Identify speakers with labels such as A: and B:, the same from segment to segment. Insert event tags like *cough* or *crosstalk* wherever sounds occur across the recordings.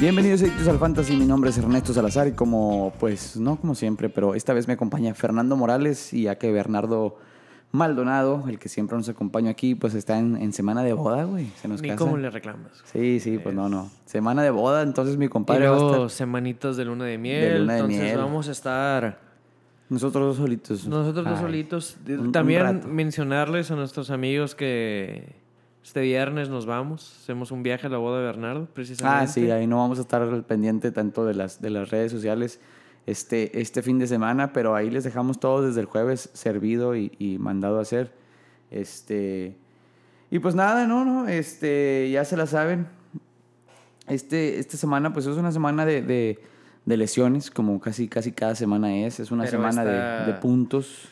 A: Bienvenidos Adictos al Fantasy, mi nombre es Ernesto Salazar y como, pues, no como siempre, pero esta vez me acompaña Fernando Morales y ya que Bernardo Maldonado, el que siempre nos acompaña aquí, pues está en, en semana de boda, güey, se nos
B: Ni
A: casa.
B: cómo le reclamas.
A: Sí, sí, pues no, no. Semana de boda, entonces mi
B: Y
A: compadre va a
B: luego
A: estar...
B: semanitas de luna de miel.
A: luna de
B: entonces
A: miel.
B: vamos a estar
A: Nosotros dos solitos.
B: nosotros dos
A: Ay,
B: solitos.
A: un-
B: También mencionarles a nuestros amigos que este viernes nos vamos. Hacemos un viaje a la boda de Bernardo, precisamente.
A: Ah, sí, ahí no vamos a estar al pendiente tanto de las, de las redes sociales este, este fin de semana, pero ahí les dejamos todo desde el jueves servido y, y mandado a hacer. Este, y pues nada, no, no, este, ya se la saben. Este, esta semana, pues es una semana de, de, de lesiones, como casi, casi cada semana es. Es una
B: Pero
A: semana de-
B: esta-
A: de, puntos,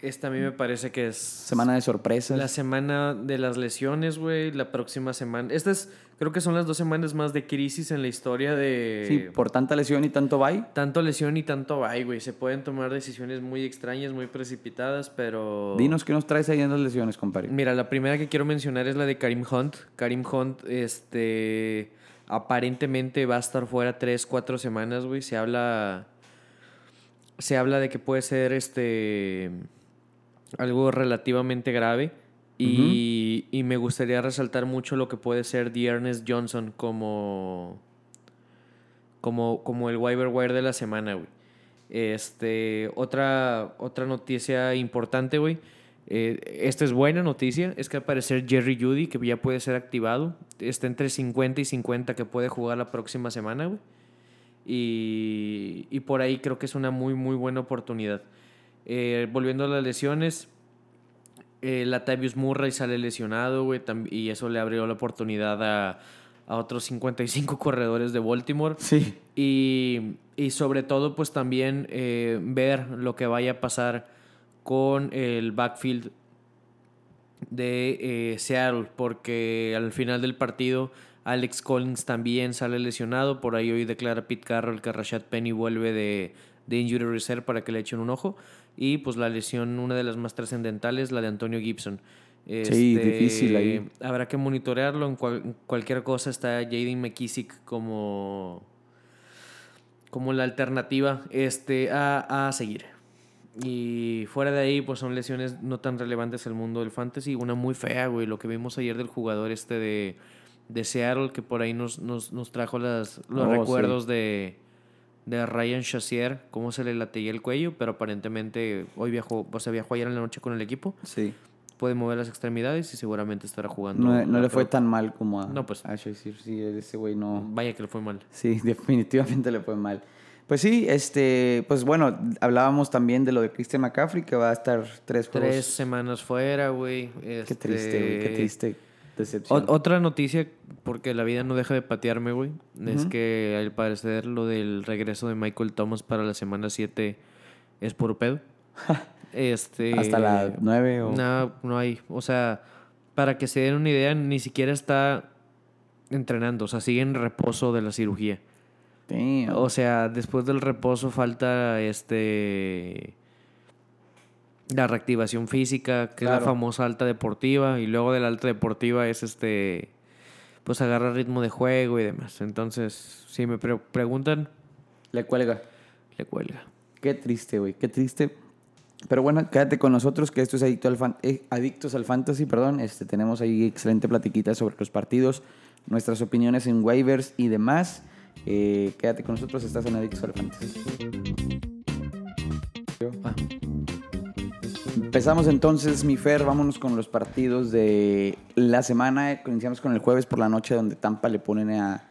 B: Esta a mí me parece que es
A: semana de sorpresas.
B: la semana de las lesiones, güey. La próxima semana. Estas creo que son las dos semanas más de crisis en la historia de...
A: sí, por tanta lesión y tanto bye.
B: Tanto lesión y tanto bye, güey. Se pueden tomar decisiones muy extrañas, muy precipitadas, pero...
A: Dinos qué nos traes ahí en las lesiones, compadre.
B: Mira, la primera que quiero mencionar es la de Karim Hunt. Karim Hunt, este... Aparentemente va a estar fuera tres, cuatro semanas, güey. Se habla... Se habla de que puede ser, este... Algo relativamente grave. Y, y me gustaría resaltar mucho lo que puede ser Ernest Johnson como como, como el waiver wire de la semana, güey. Este, otra, otra noticia importante, güey. Eh, esta es buena noticia, es que al parecer Jerry Judy, que ya puede ser activado, está entre 50 y 50 que puede jugar la próxima semana, güey. Y, y por ahí creo que es una muy, muy buena oportunidad. Eh, volviendo a las lesiones, eh, Latavius Murray sale lesionado, güey, y eso le abrió la oportunidad a, a otros 55 *laughs* corredores de Baltimore.
A: Sí.
B: Y, y sobre todo, pues también eh, ver lo que vaya a pasar con el backfield de eh, Seattle, porque al final del partido Alex Collins también sale lesionado. Por ahí hoy declara Pete Carroll que Rashad Penny vuelve de, de Injury Reserve para que le echen un ojo. Y pues la lesión, una de las más trascendentales, la de Antonio Gibson.
A: Sí,
B: Este,
A: difícil ahí.
B: Habrá que monitorearlo. En, cual- en cualquier cosa está Jaden McKissick como, como la alternativa este, a, a seguir. Y fuera de ahí, pues son lesiones no tan relevantes al mundo del fantasy. Una muy fea, güey. Lo que vimos ayer del jugador este de, de Seattle, que por ahí nos, nos, nos trajo las, los
A: Oh,
B: recuerdos de, de Ryan Shazier, cómo se le latía el cuello, pero aparentemente hoy viajó, o sea, viajó ayer en la noche con el equipo.
A: Sí.
B: Puede mover las extremidades y seguramente estará jugando.
A: No, le fue tan mal como a,
B: No, pues.
A: a Shazier. Sí, ese güey no.
B: Vaya que le fue mal.
A: Sí, *laughs* definitivamente le fue mal. Pues sí, este, pues bueno, hablábamos también de lo de Christian McCaffrey, que va a estar tres juegos.
B: Tres semanas fuera, güey.
A: Qué
B: Este,
A: triste, güey, qué triste decepción.
B: O- otra noticia, porque la vida no deja de patearme, güey, es que al parecer lo del regreso de Michael Thomas para la semana 7 es por pedo. *laughs* este,
A: Hasta la nueve o...
B: No, no hay. O sea, para que se den una idea, ni siquiera está entrenando. O sea, sigue en reposo de la cirugía.
A: Damn.
B: O sea, después del reposo falta este la reactivación física, que es
A: Claro.
B: la famosa alta deportiva, y luego de la alta deportiva es este pues agarra ritmo de juego y demás. Entonces, si me pre- preguntan,
A: Le cuelga.
B: le cuelga.
A: Qué triste, güey, qué triste. Pero bueno, quédate con nosotros, que esto es Adicto al Fan- eh, Adictos al Fantasy, perdón. Este, tenemos ahí excelente platiquita sobre los partidos, nuestras opiniones en waivers y demás. Eh, quédate con nosotros, estás en Adictos al Fantasy.
B: Ah,
A: Empezamos entonces, mi Fer, vámonos con los partidos de la semana. Iniciamos con el jueves por la noche, donde Tampa le ponen a.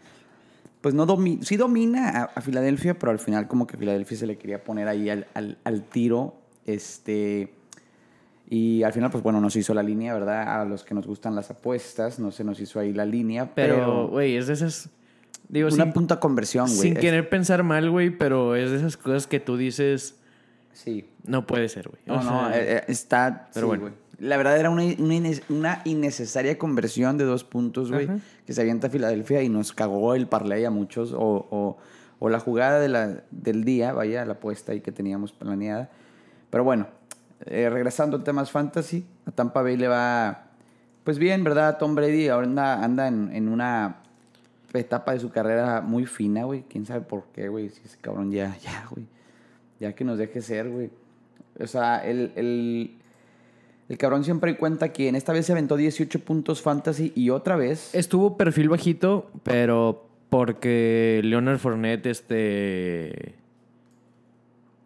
A: Pues no domina, sí domina a, a Filadelfia, pero al final, como que Filadelfia se le quería poner ahí al, al- al tiro. Este. Y al final, pues bueno, nos hizo la línea, ¿verdad? A los que nos gustan las apuestas, no se nos hizo ahí la línea,
B: pero, güey, es de esas. Digo,
A: una
B: sin,
A: punta conversión, güey.
B: sin
A: Es-
B: querer pensar mal, güey, pero es de esas cosas que tú dices,
A: Sí.
B: no puede ser, güey.
A: No,
B: O
A: no,
B: sea,
A: eh, eh, está.
B: pero
A: sí,
B: bueno.
A: güey. La verdad era una, una innecesaria conversión de dos puntos, güey, que se avienta a Filadelfia y nos cagó el parlay a muchos. O, o- o la jugada de la, del día, vaya, la apuesta ahí que teníamos planeada. Pero bueno, eh, regresando a temas fantasy, a Tampa Bay le va. Pues bien, ¿verdad? Tom Brady ahora anda, anda en, en una etapa de su carrera muy fina, güey. Quién sabe por qué, güey. Si ese cabrón ya, ya, güey. Ya que nos deje ser, güey. O sea, el, el, el cabrón siempre cuenta que en esta vez se aventó 18 puntos fantasy y otra vez.
B: Estuvo perfil bajito, pero porque Leonard Fournette, este.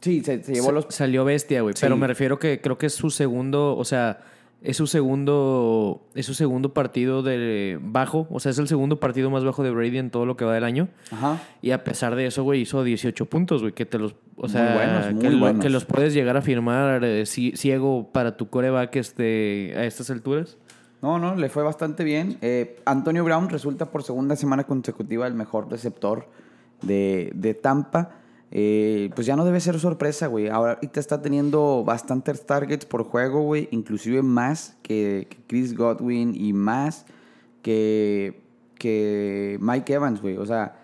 A: Sí, se, se llevó los.
B: Salió bestia, güey.
A: Sí.
B: Pero me refiero que creo que es su segundo, o sea, es su segundo, es su segundo partido de bajo, o sea, es el segundo partido más bajo de Brady en todo lo que va del año.
A: Ajá.
B: Y a pesar de eso, güey, hizo 18 puntos, güey, que te los, o
A: Muy
B: sea, que, lo- los puedes llegar a firmar eh, ci- ciego para tu coreback este, a estas alturas.
A: No, no, le fue bastante bien. Eh, Antonio Brown resulta por segunda semana consecutiva el mejor receptor de, de Tampa. Eh, pues ya no debe ser sorpresa, güey. Ahora ahorita está teniendo bastantes targets por juego, güey. Inclusive más que, que Chris Godwin y más que, que Mike Evans, güey. O sea,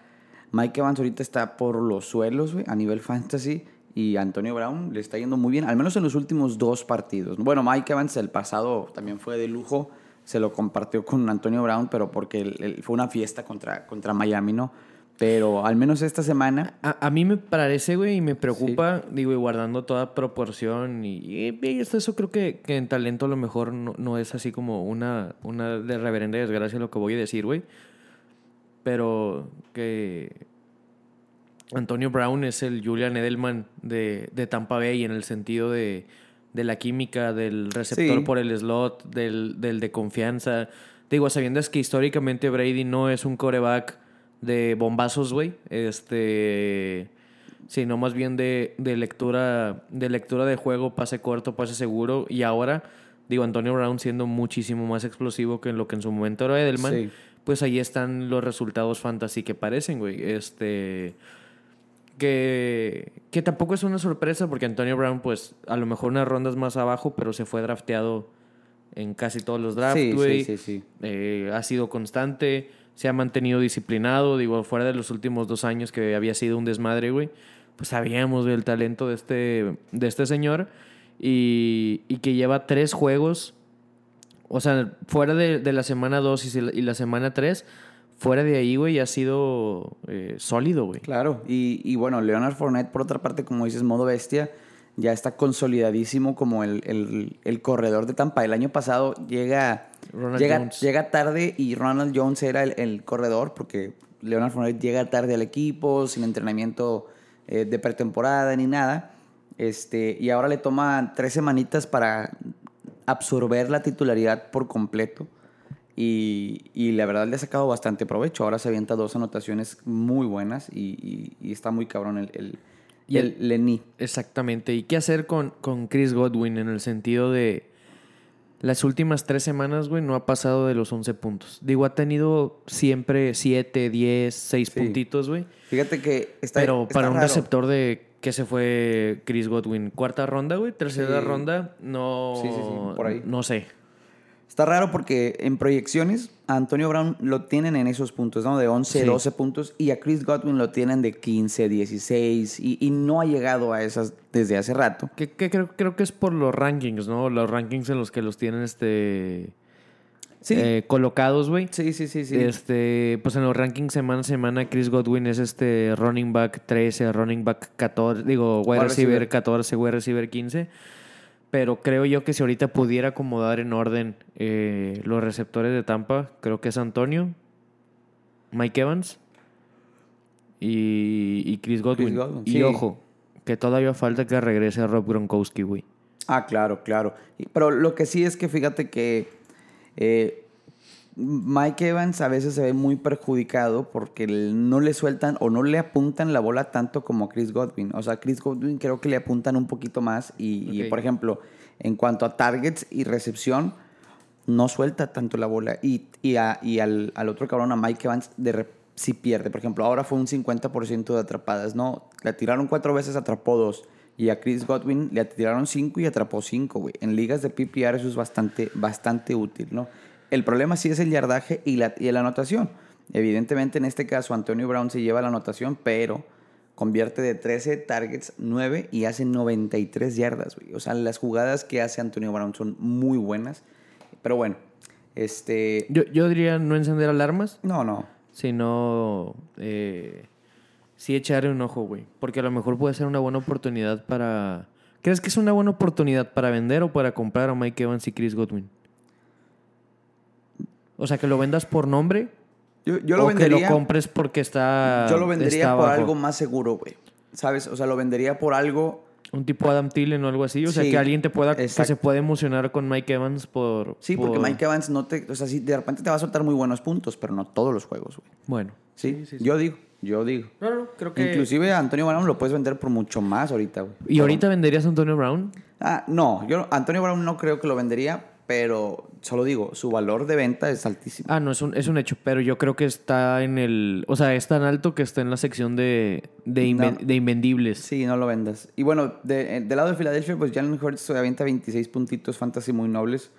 A: Mike Evans ahorita está por los suelos, güey, a nivel fantasy. Y Antonio Brown le está yendo muy bien, al menos en los últimos dos partidos. Bueno, Mike Evans el pasado también fue de lujo. Se lo compartió con Antonio Brown, pero porque el- el- fue una fiesta contra, contra Miami, ¿no? Pero al menos esta semana
B: A, a mí me parece, güey, y me preocupa, digo, y guardando toda proporción. Y, y- eso creo que, que en talento a lo mejor no, no es así como una, una de reverenda desgracia lo que voy a decir, güey. Pero que Antonio Brown es el Julian Edelman de, de Tampa Bay en el sentido de, de la química, del receptor
A: Sí.
B: por el slot, del, del de confianza. Digo, sabiendo es que históricamente Brady no es un coreback de bombazos, güey. Este. Sino más bien de, de lectura. De lectura de juego, pase corto, pase seguro. Y ahora, digo, Antonio Brown siendo muchísimo más explosivo que en lo que en su momento era Edelman.
A: Sí.
B: Pues ahí están los resultados fantasy que parecen, güey. Este. Que, que tampoco es una sorpresa porque Antonio Brown, pues, a lo mejor unas rondas más abajo, pero se fue drafteado en casi todos los drafts,
A: Sí, sí,
B: güey.
A: sí, sí.
B: Eh, ha sido constante, se ha mantenido disciplinado, digo, fuera de los últimos dos años que había sido un desmadre, güey. Pues sabíamos del talento de este, de este señor y, y que lleva tres juegos, o sea, fuera de, de la semana 2 y, la semana 3, fuera de ahí, güey, ha sido eh, sólido, güey.
A: Claro, y, y bueno, Leonard Fournette, por otra parte, como dices, modo bestia, ya está consolidadísimo como el, el- el corredor de Tampa. El año pasado llega, llega, llega tarde y Ronald Jones era el, el corredor porque Leonard Fournette llega tarde al equipo, sin entrenamiento eh, de pretemporada ni nada. Este, y ahora le toma tres semanitas para absorber la titularidad por completo. Y, y la verdad le ha sacado bastante provecho. Ahora se avienta dos anotaciones muy buenas y, y- y está muy cabrón el,
B: Y
A: el Lenny.
B: Exactamente. ¿Y qué hacer con, con Chris Godwin en el sentido de las últimas tres semanas, güey, no ha pasado de los 11 puntos? Digo, ha tenido siempre 7, 10, 6
A: Sí.
B: puntitos, güey.
A: Fíjate que está
B: Pero
A: está
B: para un receptor de que se fue Chris Godwin, cuarta ronda, güey, tercera
A: Sí.
B: ronda, no.
A: Sí, sí, sí, por ahí.
B: No sé.
A: Está raro porque en proyecciones a Antonio Brown lo tienen en esos puntos, ¿no? De 11,
B: Sí.
A: 12 puntos. Y a Chris Godwin lo tienen de 15, 16. Y, y no ha llegado a esas desde hace rato.
B: Que, que creo, creo que es por los rankings, ¿no? Los rankings en los que los tienen este.
A: Sí.
B: eh, colocados, güey.
A: sí, sí, sí, sí.
B: Este, pues en los rankings semana a semana, Chris Godwin es este running back 13, running back 14, digo, wide receiver. 14, wide receiver 15. Pero creo yo que si ahorita pudiera acomodar en orden eh, los receptores de Tampa, creo que es Antonio, Mike Evans y, y Chris Godwin.
A: Godwin,
B: y
A: sí.
B: ojo, que todavía falta que regrese Rob Gronkowski, güey.
A: Ah, claro, claro. Pero lo que sí es que fíjate que eh, Mike Evans a veces se ve muy perjudicado porque no le sueltan o no le apuntan la bola tanto como a Chris Godwin. O sea, Chris Godwin creo que le apuntan un poquito más y, por ejemplo, en cuanto a targets y recepción, no suelta tanto la bola. Y, y, a- y al, al otro cabrón, a Mike Evans, de sí pierde. Por ejemplo, ahora fue un 50% de atrapadas. No, le tiraron cuatro veces, atrapó dos. Y a Chris Godwin le tiraron cinco y atrapó cinco, güey. En ligas de PPR eso es bastante, bastante útil, ¿no? El problema sí es el yardaje y la, y la anotación. Evidentemente, en este caso, Antonio Brown se lleva la anotación, pero convierte de 13 targets 9 y hace 93 yardas, güey. O sea, las jugadas que hace Antonio Brown son muy buenas. Pero bueno, este...
B: Yo, yo diría no encender alarmas.
A: No, no.
B: sino eh, sí echarle un ojo, güey. Porque a lo mejor puede ser una buena oportunidad para... ¿Crees que es una buena oportunidad para vender o para comprar a Mike Evans y Chris Godwin? O sea, que lo vendas por nombre
A: Yo, yo lo
B: o
A: vendería.
B: que lo compres porque está
A: yo lo vendería
B: está
A: por algo más seguro, güey. ¿Sabes? O sea, lo vendería por algo.
B: Un tipo Adam Thielen o algo así. O sea,
A: Sí,
B: que alguien te pueda... Que se puede emocionar con Mike Evans por...
A: Sí, porque
B: por-
A: Mike Evans no te. O sea, sí, de repente te va a soltar muy buenos puntos, pero no todos los juegos, güey.
B: Bueno.
A: Sí, yo digo, yo digo.
B: No, no, creo que...
A: Inclusive a Antonio Brown lo puedes vender por mucho más ahorita, güey.
B: ¿Y ahorita venderías a Antonio Brown?
A: Ah, no, yo Antonio Brown no creo que lo vendería, pero solo digo, su valor de venta es altísimo.
B: Ah, no, es un, es un hecho, pero yo creo que está en el... O sea, es tan alto que está en la sección de, de, inven-
A: No.
B: de invendibles.
A: Sí, no lo vendas. Y bueno, de- eh, del lado de Filadelfia, pues Jalen Hurts se avienta 26 puntitos fantasy muy nobles.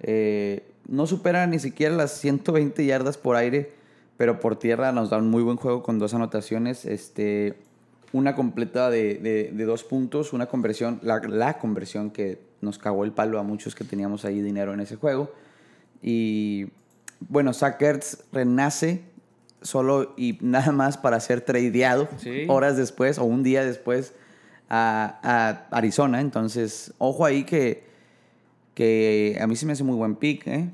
A: Eh, no supera ni siquiera las 120 yardas por aire, pero por tierra nos da un muy buen juego con dos anotaciones. Este, una completa de, de- de dos puntos, una conversión, la, la conversión que nos cagó el palo a muchos que teníamos ahí dinero en ese juego. Y bueno, Zach Ertz renace solo y *laughs* nada más para ser tradeado
B: Sí.
A: horas después o un día después a, a Arizona. Entonces, ojo ahí que, que a mí se me hace muy buen pick, ¿eh?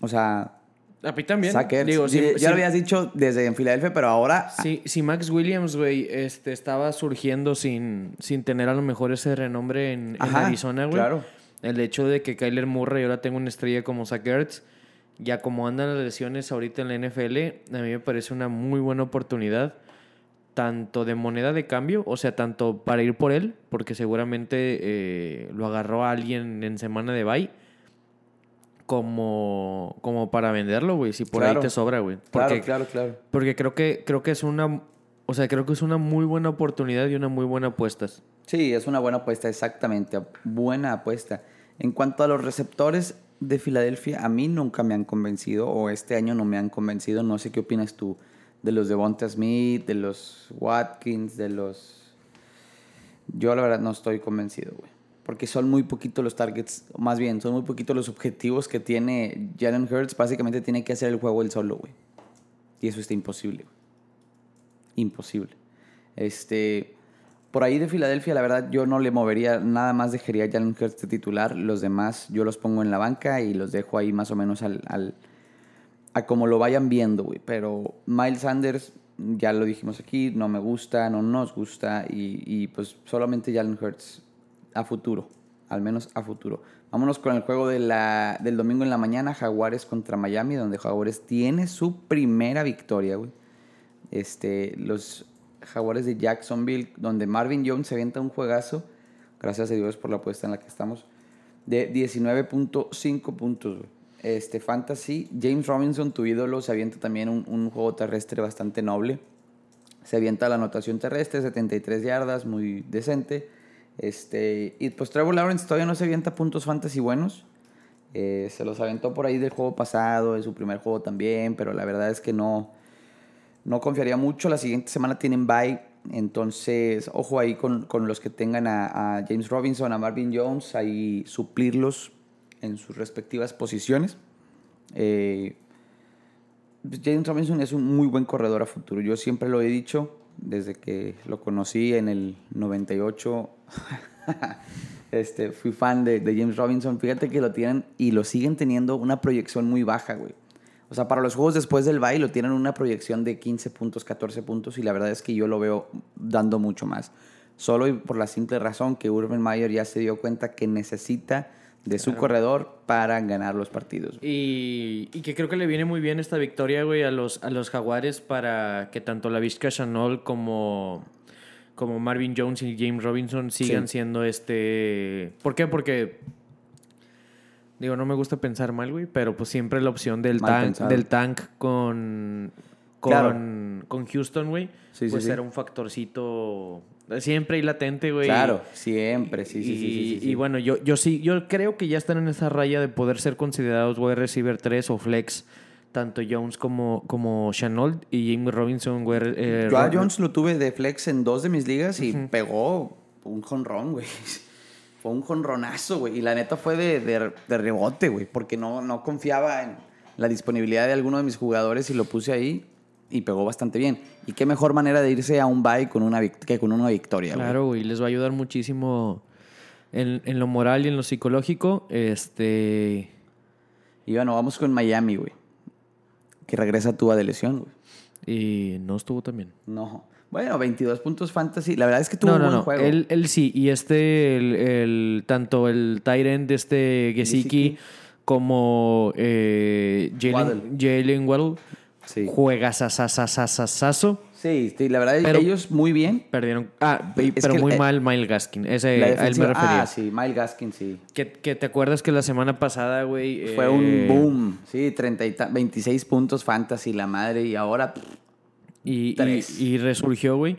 A: O sea,
B: A mí también. Digo,
A: ya-
B: si,
A: ya lo habías dicho desde en Filadelfia, pero ahora
B: si- si Max Williams, güey, este, estaba surgiendo sin, sin tener a lo mejor ese renombre en, Arizona, güey.
A: claro.
B: El hecho de que Kyler Murray ahora tenga una estrella como Zach Ertz, ya como andan las lesiones ahorita en la NFL, a mí me parece una muy buena oportunidad, tanto de moneda de cambio, o sea, tanto para ir por él, porque seguramente eh, lo agarró a alguien en semana de bye, como, como para venderlo, güey, si por
A: Claro.
B: ahí te sobra, güey.
A: Claro, claro, claro.
B: porque creo que, creo que es una, o sea, creo que es una muy buena oportunidad y una muy buena apuesta.
A: Sí, es una buena apuesta, exactamente. Buena apuesta. En cuanto a los receptores de Filadelfia, a mí nunca me han convencido, o este año no me han convencido. No sé qué opinas tú de los de Bonta Smith, de los Watkins, de los. Yo, la verdad, no estoy convencido, güey. Porque son muy poquitos los targets, más bien, son muy poquitos los objetivos que tiene Jalen Hurts. Básicamente tiene que hacer el juego él solo, güey. Y eso está imposible. Imposible. Este. Por ahí de Filadelfia, la verdad, yo no le movería nada más, dejaría Jalen Hurts de titular. Los demás yo los pongo en la banca y los dejo ahí más o menos al, al- a como lo vayan viendo, güey. Pero Miles Sanders, ya lo dijimos aquí, no me gusta, no nos gusta y, y pues solamente Jalen Hurts a futuro, al menos a futuro. Vámonos con el juego de la, del domingo en la mañana, Jaguares contra Miami, donde Jaguares tiene su primera victoria. Este, los Jaguares de Jacksonville, donde Marvin Jones se avienta un juegazo, gracias a Dios por la apuesta en la que estamos, de 19.5 puntos. Este, Fantasy, James Robinson, tu ídolo, se avienta también un, un juego terrestre bastante noble. Se avienta la anotación terrestre, 73 yardas, muy decente. Este, y pues Trevor Lawrence todavía no se avienta puntos fantasy buenos. Eh, se los aventó por ahí del juego pasado, en su primer juego también, pero la verdad es que no, no confiaría mucho. La siguiente semana tienen bye, entonces ojo ahí con, con los que tengan a, James Robinson, a Marvin Jones, ahí suplirlos en sus respectivas posiciones. Eh, pues, James Robinson es un muy buen corredor a futuro. Yo siempre lo he dicho desde que lo conocí en el 98. *laughs* este, fui fan de, de James Robinson. Fíjate que lo tienen y lo siguen teniendo una proyección muy baja, güey. O sea, para los juegos después del bye lo tienen una proyección de 15 puntos, 14 puntos y la verdad es que yo lo veo dando mucho más. Solo y por la simple razón que Urban Meyer ya se dio cuenta que necesita de su corredor para ganar los partidos.
B: Y, y que creo que le viene muy bien esta victoria, güey, a los, a los Jaguares para que tanto la Vizca Chanel como, como Marvin Jones y James Robinson sigan
A: Sí.
B: siendo este... ¿Por qué? Porque... Digo, no me gusta pensar mal, güey, pero pues siempre la opción del,
A: Mal
B: tank,
A: pensado.
B: del tank con, con,
A: Claro.
B: con Houston, güey,
A: Sí,
B: pues
A: sí.
B: era un factorcito siempre ahí latente, güey.
A: Claro, siempre, sí, sí,
B: y,
A: sí, sí.
B: y bueno, yo, yo sí, yo creo que ya están en esa raya de poder ser considerados wide receiver 3 o flex, tanto Jones como, como Chenault y James Robinson, güey. eh,
A: Yo a Jones lo tuve de flex en dos de mis ligas y pegó un jonrón, güey. *laughs* Fue un jonronazo, güey. Y la neta fue de, de, de rebote, güey. Porque no, no confiaba en la disponibilidad de alguno de mis jugadores y lo puse ahí y pegó bastante bien. Y qué mejor manera de irse a un bye con una que con una victoria, güey.
B: Claro, güey, les va a ayudar muchísimo en, en lo moral y en lo psicológico. Este.
A: Y bueno, vamos con Miami, güey. Que regresa tú de lesión, güey.
B: Y no estuvo tan bien.
A: No. Bueno, 22 puntos fantasy. La verdad es que tuvo
B: No,
A: un
B: no,
A: buen
B: no.
A: juego.
B: Él, él sí. Y este, el, el- tanto el Tyrant de este Gesicki como eh, Jalen
A: Waddle.
B: Jalen Waddle
A: Sí.
B: juega sasasasasasazo.
A: Sí, sí, la verdad,
B: Pero-
A: ellos muy bien.
B: Perdieron. Ah,
A: Es
B: pero muy mal Miles Gaskin. Ese, a él me
A: defensiva-
B: refería.
A: Ah, sí, Miles Gaskin, sí.
B: que, que te acuerdas que la semana pasada, güey.
A: Fue
B: eh,
A: un boom. Sí, 30 y ta- 26 puntos fantasy, la madre. Y ahora, pff,
B: Y,
A: Tres.
B: y resurgió, güey.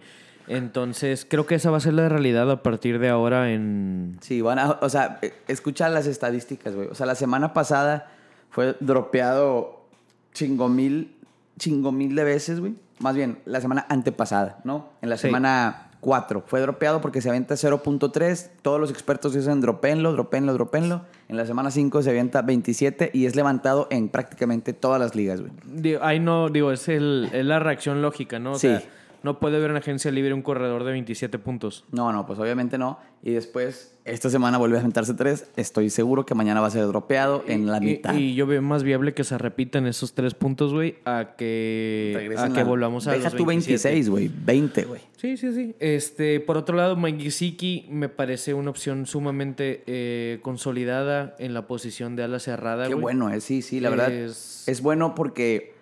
B: Entonces, creo que esa va a ser la realidad a partir de ahora en...
A: sí, van a. O sea, eh, escucha las estadísticas, güey. O sea, la semana pasada fue dropeado chingo mil, chingo mil de veces, güey. Más bien, la semana antepasada, ¿no? En la
B: Sí.
A: semana 4 fue dropeado porque se avienta 0.3. Todos los expertos dicen dropenlo, dropenlo, dropenlo. En la semana 5 se avienta 27 y es levantado en prácticamente todas las ligas, güey.
B: Ahí no, digo, es, el, es la reacción lógica, ¿no? O
A: Sí.
B: sea, no puede haber una agencia libre un corredor de 27 puntos.
A: No, no, pues obviamente no. Y después, esta semana vuelve a aventarse 3. Estoy seguro que mañana va a ser dropeado en la
B: Y-
A: mitad.
B: Y, yo veo más viable que se repitan esos tres puntos, güey, a que,
A: Regresen
B: a que
A: la-
B: volvamos a
A: Deja
B: los
A: tu
B: 27.
A: 26, güey. 20, güey.
B: Sí, sí, sí. Este, por otro lado, Mike Gesicki me parece una opción sumamente eh, consolidada en la posición de ala cerrada.
A: Qué bueno, eh. Sí, sí, la verdad.
B: Es
A: bueno porque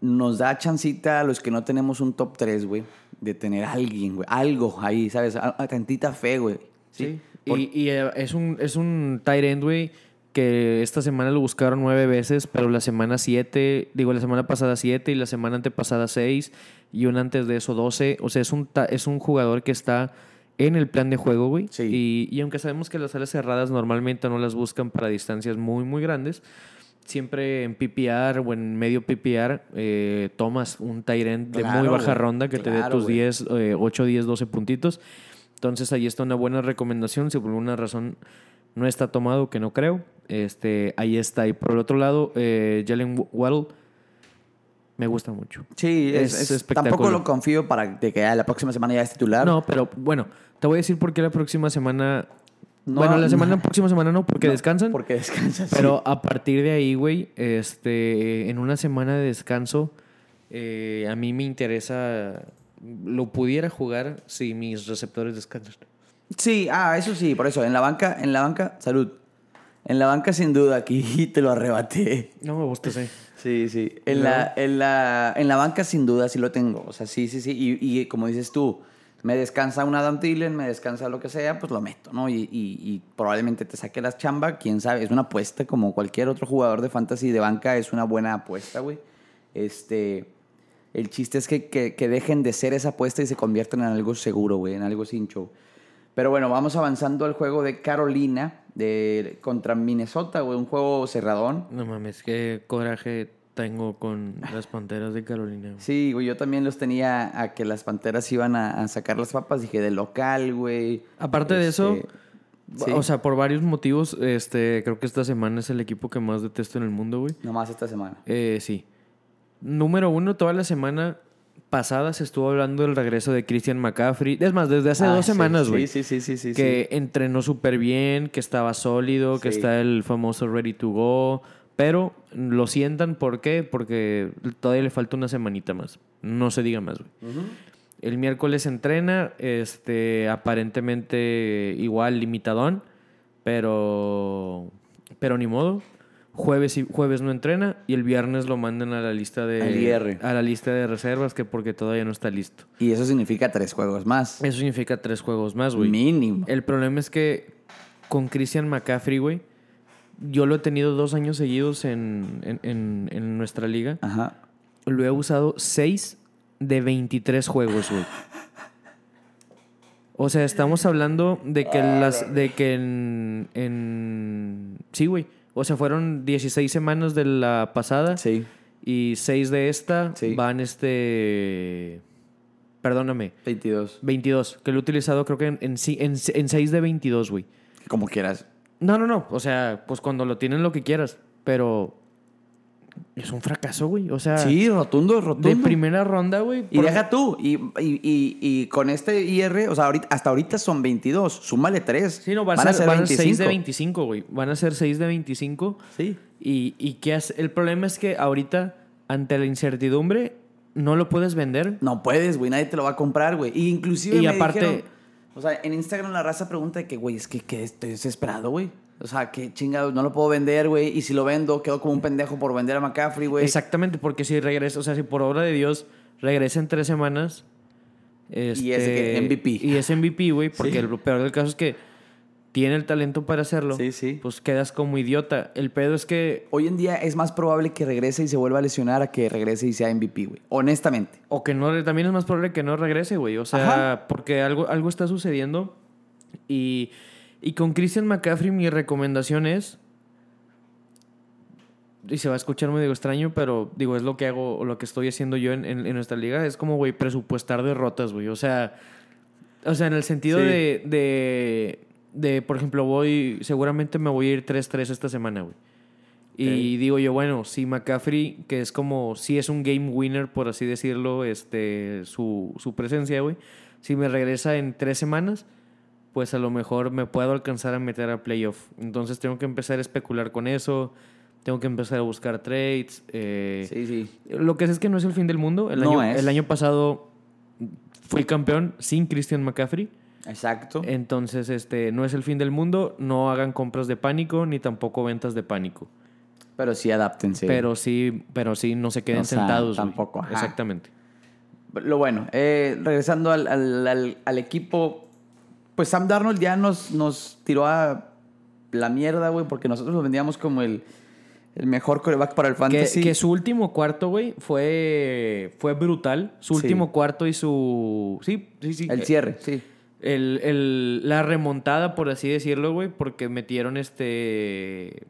A: nos da chancita a los que no tenemos un top 3, güey. De tener a alguien, güey. Algo ahí, ¿sabes? A, a tantita fe, güey.
B: Sí.
A: Por-
B: Y, y, eh, es un, es un tight end, güey, que esta semana lo buscaron nueve veces, pero la semana siete, digo, la semana pasada siete y la semana antepasada seis y una antes de eso doce. O sea, es un, es un jugador que está en el plan de juego, güey.
A: Sí.
B: Y, y aunque sabemos que las alas cerradas normalmente no las buscan para distancias muy, muy grandes, siempre en PPR o en medio PPR eh, tomas un end de muy
A: Claro,
B: baja ronda que te dé
A: Claro,
B: tus
A: güey.
B: 10, eh, 8, 10, 12 puntitos. Entonces ahí está una buena recomendación. Si por alguna razón no está tomado, que no creo, este, ahí está. Y por el otro lado, eh, Jalen Waddle me gusta mucho.
A: Sí, es,
B: Es
A: es-
B: espectacular.
A: tampoco lo confío para de que la próxima semana ya es titular.
B: No, pero bueno, te voy a decir por qué la próxima semana.
A: No,
B: bueno, la semana,
A: no.
B: próxima semana no, porque
A: No,
B: descansan.
A: Porque descansas.
B: Pero a partir de ahí, güey, este, en una semana de descanso, eh, a mí me interesa, lo pudiera jugar si mis receptores descansan.
A: Sí, ah, eso sí, por eso. En la banca, en la banca, salud. En la banca, sin duda, aquí *laughs* te lo arrebaté.
B: No me gusta ese.
A: Sí, sí. En, la, en, la, en la banca, sin duda, sí lo tengo. O sea, sí, sí, sí. Y, y como dices tú, me descansa un Adam Thielen, me descansa lo que sea, pues lo meto, ¿no? Y, probablemente te saque las chamba, quién sabe. Es una apuesta como cualquier otro jugador de fantasy de banca, es una buena apuesta, güey. Este. El chiste es que, que, que dejen de ser esa apuesta y se conviertan en algo seguro, güey, en algo sin show. Pero bueno, vamos avanzando al juego de Carolina de, contra Minnesota, güey. Un juego cerradón.
B: No mames, qué coraje tengo con las Panteras de Carolina. güey.
A: Sí, güey, yo también los tenía a que las panteras iban a, a sacar las papas. Dije, de local, güey.
B: Aparte de eso,
A: Este, sí,
B: o sea, por varios motivos, este, creo que esta semana es el equipo que más detesto en el mundo, güey.
A: nomás esta semana.
B: Eh, sí. Número uno, toda la semana pasada se estuvo hablando del regreso de Christian McCaffrey. Es más, desde hace
A: Ah,
B: dos
A: sí,
B: semanas, güey.
A: Sí, sí, sí, sí, sí.
B: que entrenó súper bien, que estaba sólido, que está el famoso ready to go. Pero lo sientan, ¿por qué? Porque todavía le falta una semanita más. No se diga más, güey. El miércoles entrena, este, aparentemente igual limitadón, pero, pero ni modo. Jueves, y, jueves no entrena y el viernes lo mandan a la lista de a la lista de reservas que porque todavía no está listo.
A: Y eso significa tres juegos más.
B: Eso significa tres juegos más, güey.
A: Mínimo.
B: El problema es que con Christian McCaffrey, güey, yo lo he tenido dos años seguidos en, en, en- en nuestra liga.
A: Ajá.
B: Lo he usado 6 de 23 juegos, güey. O sea, estamos hablando de que las de que en, en sí, güey. O sea, fueron 16 semanas de la pasada
A: Sí.
B: y 6 de esta
A: Sí.
B: van este perdóname,
A: 22.
B: 22, que lo he utilizado creo que en en, en 6 de 22, güey.
A: Como quieras.
B: No, no, no, o sea, pues cuando lo tienen lo que quieras, pero es un fracaso, güey. O sea,
A: Sí, rotundo, rotundo.
B: de primera ronda, güey.
A: Y deja tú, y, y, y, y con este IR, o sea, ahorita, hasta ahorita son 22, súmale 3.
B: Sí, no, van, a ser, van a ser 6 de 25, güey. Van a ser 6 de 25.
A: Sí.
B: Y, y qué hace? El problema es que ahorita, ante la incertidumbre, no lo puedes vender.
A: No puedes, güey, nadie te lo va a comprar, güey. Y inclusive
B: Y
A: me
B: aparte-
A: dijeron- o sea, en Instagram la raza pregunta de que, güey, es que, que estoy desesperado, güey. O sea, que chingados, no lo puedo vender, güey. Y si lo vendo, quedo como un pendejo por vender a McCaffrey, güey.
B: Exactamente, porque si regresa, o sea, si por obra de Dios regresa en tres semanas.
A: Y es
B: este,
A: MVP.
B: Y es MVP, güey, porque
A: Sí.
B: el peor del caso es que tiene el talento para hacerlo.
A: Sí, sí.
B: Pues quedas como idiota. El pedo es que.
A: Hoy en día es más probable que regrese y se vuelva a lesionar a que regrese y sea MVP, güey. Honestamente.
B: O que no, también es más probable que no regrese, güey. O sea,
A: Ajá.
B: porque algo, algo está sucediendo. Y, y con Christian McCaffrey mi recomendación es... Y se va a escuchar medio extraño, pero digo, es lo que hago, o lo que estoy haciendo yo en, en- en nuestra liga. Es como, güey, presupuestar derrotas, güey. O sea, o sea, en el sentido
A: Sí.
B: de, de, de, por ejemplo, voy, seguramente me voy a ir 3-3 esta semana, güey. Y
A: Ok.
B: digo yo, bueno, si McCaffrey, que es como, si es un game winner, por así decirlo, este, su, su presencia, güey. Si me regresa en tres semanas, pues a lo mejor me puedo alcanzar a meter a playoff. Entonces tengo que empezar a especular con eso. Tengo que empezar a buscar trades. eh,
A: Sí, sí.
B: Lo que sé es que no es el fin del mundo. El,
A: No
B: año,
A: es.
B: el año pasado fui campeón sin Christian McCaffrey.
A: Exacto.
B: Entonces, este, no es el fin del mundo. No hagan compras de pánico ni tampoco ventas de pánico.
A: Pero sí adáptense.
B: Pero sí, pero sí, no se queden
A: O sea,
B: sentados.
A: tampoco, ajá.
B: Exactamente.
A: Lo bueno, eh, regresando al, al- al- al equipo, pues Sam Darnold ya nos, nos tiró a la mierda, güey, porque nosotros lo vendíamos como el, el mejor coreback para el
B: Que,
A: fantasy.
B: que su último cuarto, güey, fue, fue brutal. Su
A: Sí.
B: último cuarto y su... Sí, sí, sí.
A: El cierre, sí.
B: El, el- la remontada, por así decirlo, güey, porque metieron este...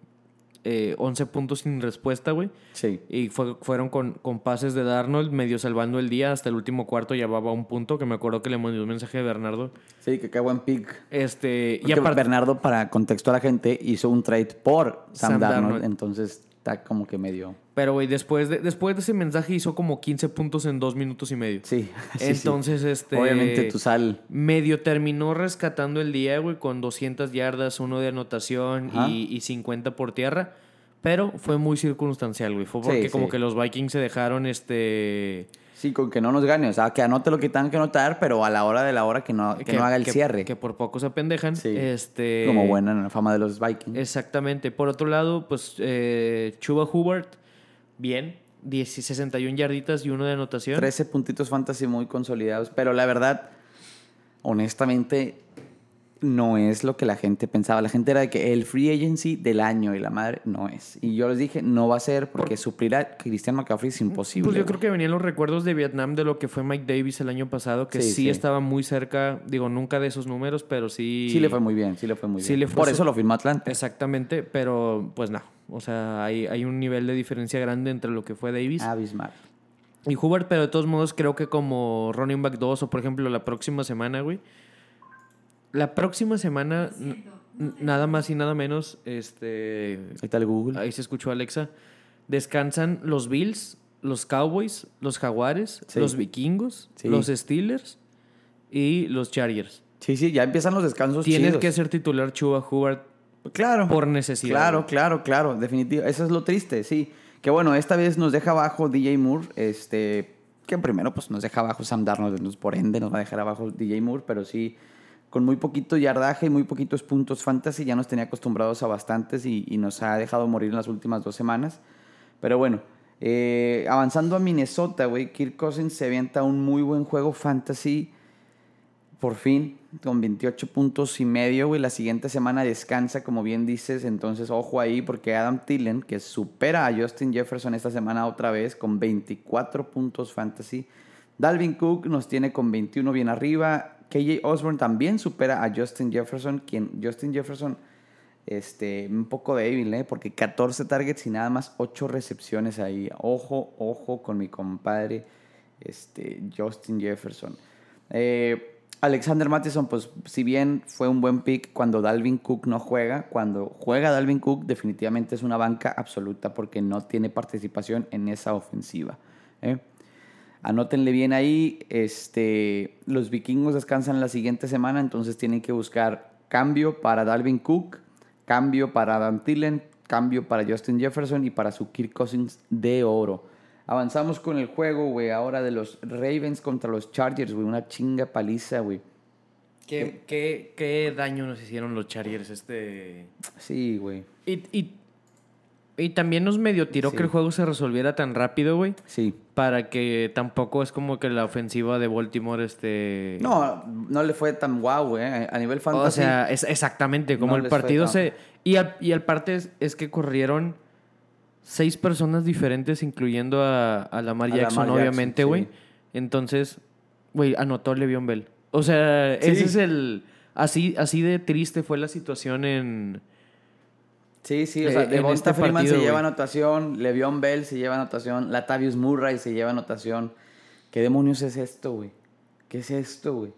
B: eh, 11 puntos sin respuesta, güey.
A: Sí.
B: Y fue- fueron con, con pases de Darnold, medio salvando el día. Hasta el último cuarto llevaba un punto, que me acuerdo que le mandé un mensaje a Bernardo.
A: Sí, que qué buen pick.
B: Este, y aparte...
A: Bernardo, para contexto a la gente, hizo un trade por Sam,
B: Sam
A: Darnold,
B: Darnold.
A: entonces está como que medio...
B: Pero, güey, después de, después de ese mensaje hizo como 15 puntos en dos minutos y medio.
A: Sí. *laughs* sí, sí.
B: Entonces, este...
A: Obviamente tu sal.
B: Medio terminó rescatando el día, güey, con 200 yardas, uno de anotación y, y 50 por tierra. Pero fue muy circunstancial, güey. Fue
A: Sí,
B: porque como que los Vikings se dejaron, este...
A: Sí, con que no nos gane. O sea, que anote lo que tengan que anotar, pero a la hora de la hora que no, que no haga el
B: que-
A: cierre.
B: Que por poco se apendejan.
A: Sí.
B: Este...
A: Como buena en la fama de los Vikings.
B: Exactamente. Por otro lado, pues eh, Chuba Hubert, bien. 10 y 61 yarditas y uno de anotación.
A: 13 puntitos fantasy muy consolidados. Pero la verdad, honestamente, no es lo que la gente pensaba. La gente era de que el free agency del año y la madre no es. Y yo les dije, no va a ser porque suplir a Christian McCaffrey es imposible.
B: Pues yo creo que venían los recuerdos de Vietnam de lo que fue Mike Davis el año pasado, que
A: Sí,
B: sí,
A: sí.
B: estaba muy cerca, digo, nunca de esos números, pero sí.
A: Sí le fue muy bien, sí le fue muy
B: Sí
A: bien.
B: le fue
A: Por
B: su-
A: eso lo firmó Atlanta.
B: Exactamente, pero pues no. O sea, hay, hay un nivel de diferencia grande entre lo que fue Davis
A: Abismal.
B: y Hubert, pero de todos modos creo que como running back 2 o por ejemplo la próxima semana, güey. La próxima semana, nada más y nada menos, este...
A: Ahí está el Google.
B: Ahí se escuchó Alexa. Descansan los Bills, los Cowboys, los Jaguares,
A: Sí.
B: los Vikingos,
A: Sí.
B: los Steelers y los Chargers.
A: Sí, sí, ya empiezan los descansos
B: Tienes
A: chidos.
B: que ser titular Chuba Hubert
A: Claro.
B: por necesidad.
A: Claro, claro, claro, definitivo. Eso es lo triste, sí. Que bueno, esta vez nos deja abajo DJ Moore, este, que primero pues nos deja abajo Sam Darnold, por ende nos va a dejar abajo DJ Moore, pero sí, con muy poquito yardaje y muy poquitos puntos fantasy, ya nos tenía acostumbrados a bastantes y, nos ha dejado morir en las últimas dos semanas. Pero bueno, eh, avanzando a Minnesota, güey, Kirk Cousins se avienta un muy buen juego fantasy por fin, con 28 puntos y medio, güey. La siguiente semana descansa, como bien dices. Entonces, ojo ahí, porque Adam Thielen, que supera a Justin Jefferson esta semana otra vez, con 24 puntos fantasy. Dalvin Cook nos tiene con 21 bien arriba. KJ Osborne también supera a Justin Jefferson, quien Justin Jefferson, este, un poco débil, ¿eh? Porque 14 targets y nada más 8 recepciones ahí. Ojo, ojo con mi compadre, este, Justin Jefferson. Eh, Alexander Mattison, pues si bien fue un buen pick cuando Dalvin Cook no juega, cuando juega Dalvin Cook definitivamente es una banca absoluta porque no tiene participación en esa ofensiva. ¿eh? Anótenle bien ahí, este, los vikingos descansan la siguiente semana, entonces tienen que buscar cambio para Dalvin Cook, cambio para Adam Thielen, cambio para Justin Jefferson y para su Kirk Cousins de oro. Avanzamos con el juego, güey, ahora de los Ravens contra los Chargers, güey, una chinga paliza, güey.
B: ¿Qué, qué, qué daño nos hicieron los Chargers este...
A: Sí, güey.
B: Y, y, y también nos medio tiró
A: Sí.
B: que el juego se resolviera tan rápido, güey.
A: Sí.
B: Para que tampoco es como que la ofensiva de Baltimore, este...
A: No, no le fue tan guau, güey. eh, A nivel fantasy.
B: O sea, es exactamente, como
A: No
B: el partido se... Y al, y al parte es, es que corrieron seis personas diferentes, incluyendo a, a Lamar
A: A
B: Jackson,
A: Lamar
B: obviamente,
A: sí.
B: güey. Entonces, güey, anotó Le'Veon Bell. O sea,
A: Sí.
B: ese es el... Así, así de triste fue la situación en...
A: Sí, sí, o
B: eh,
A: sea,
B: en
A: Devonta
B: este
A: Freeman
B: partido,
A: se lleva anotación, Le'Veon Bell se lleva anotación, Latavius Murray se lleva anotación. ¿Qué demonios es esto, güey? ¿Qué es esto, güey?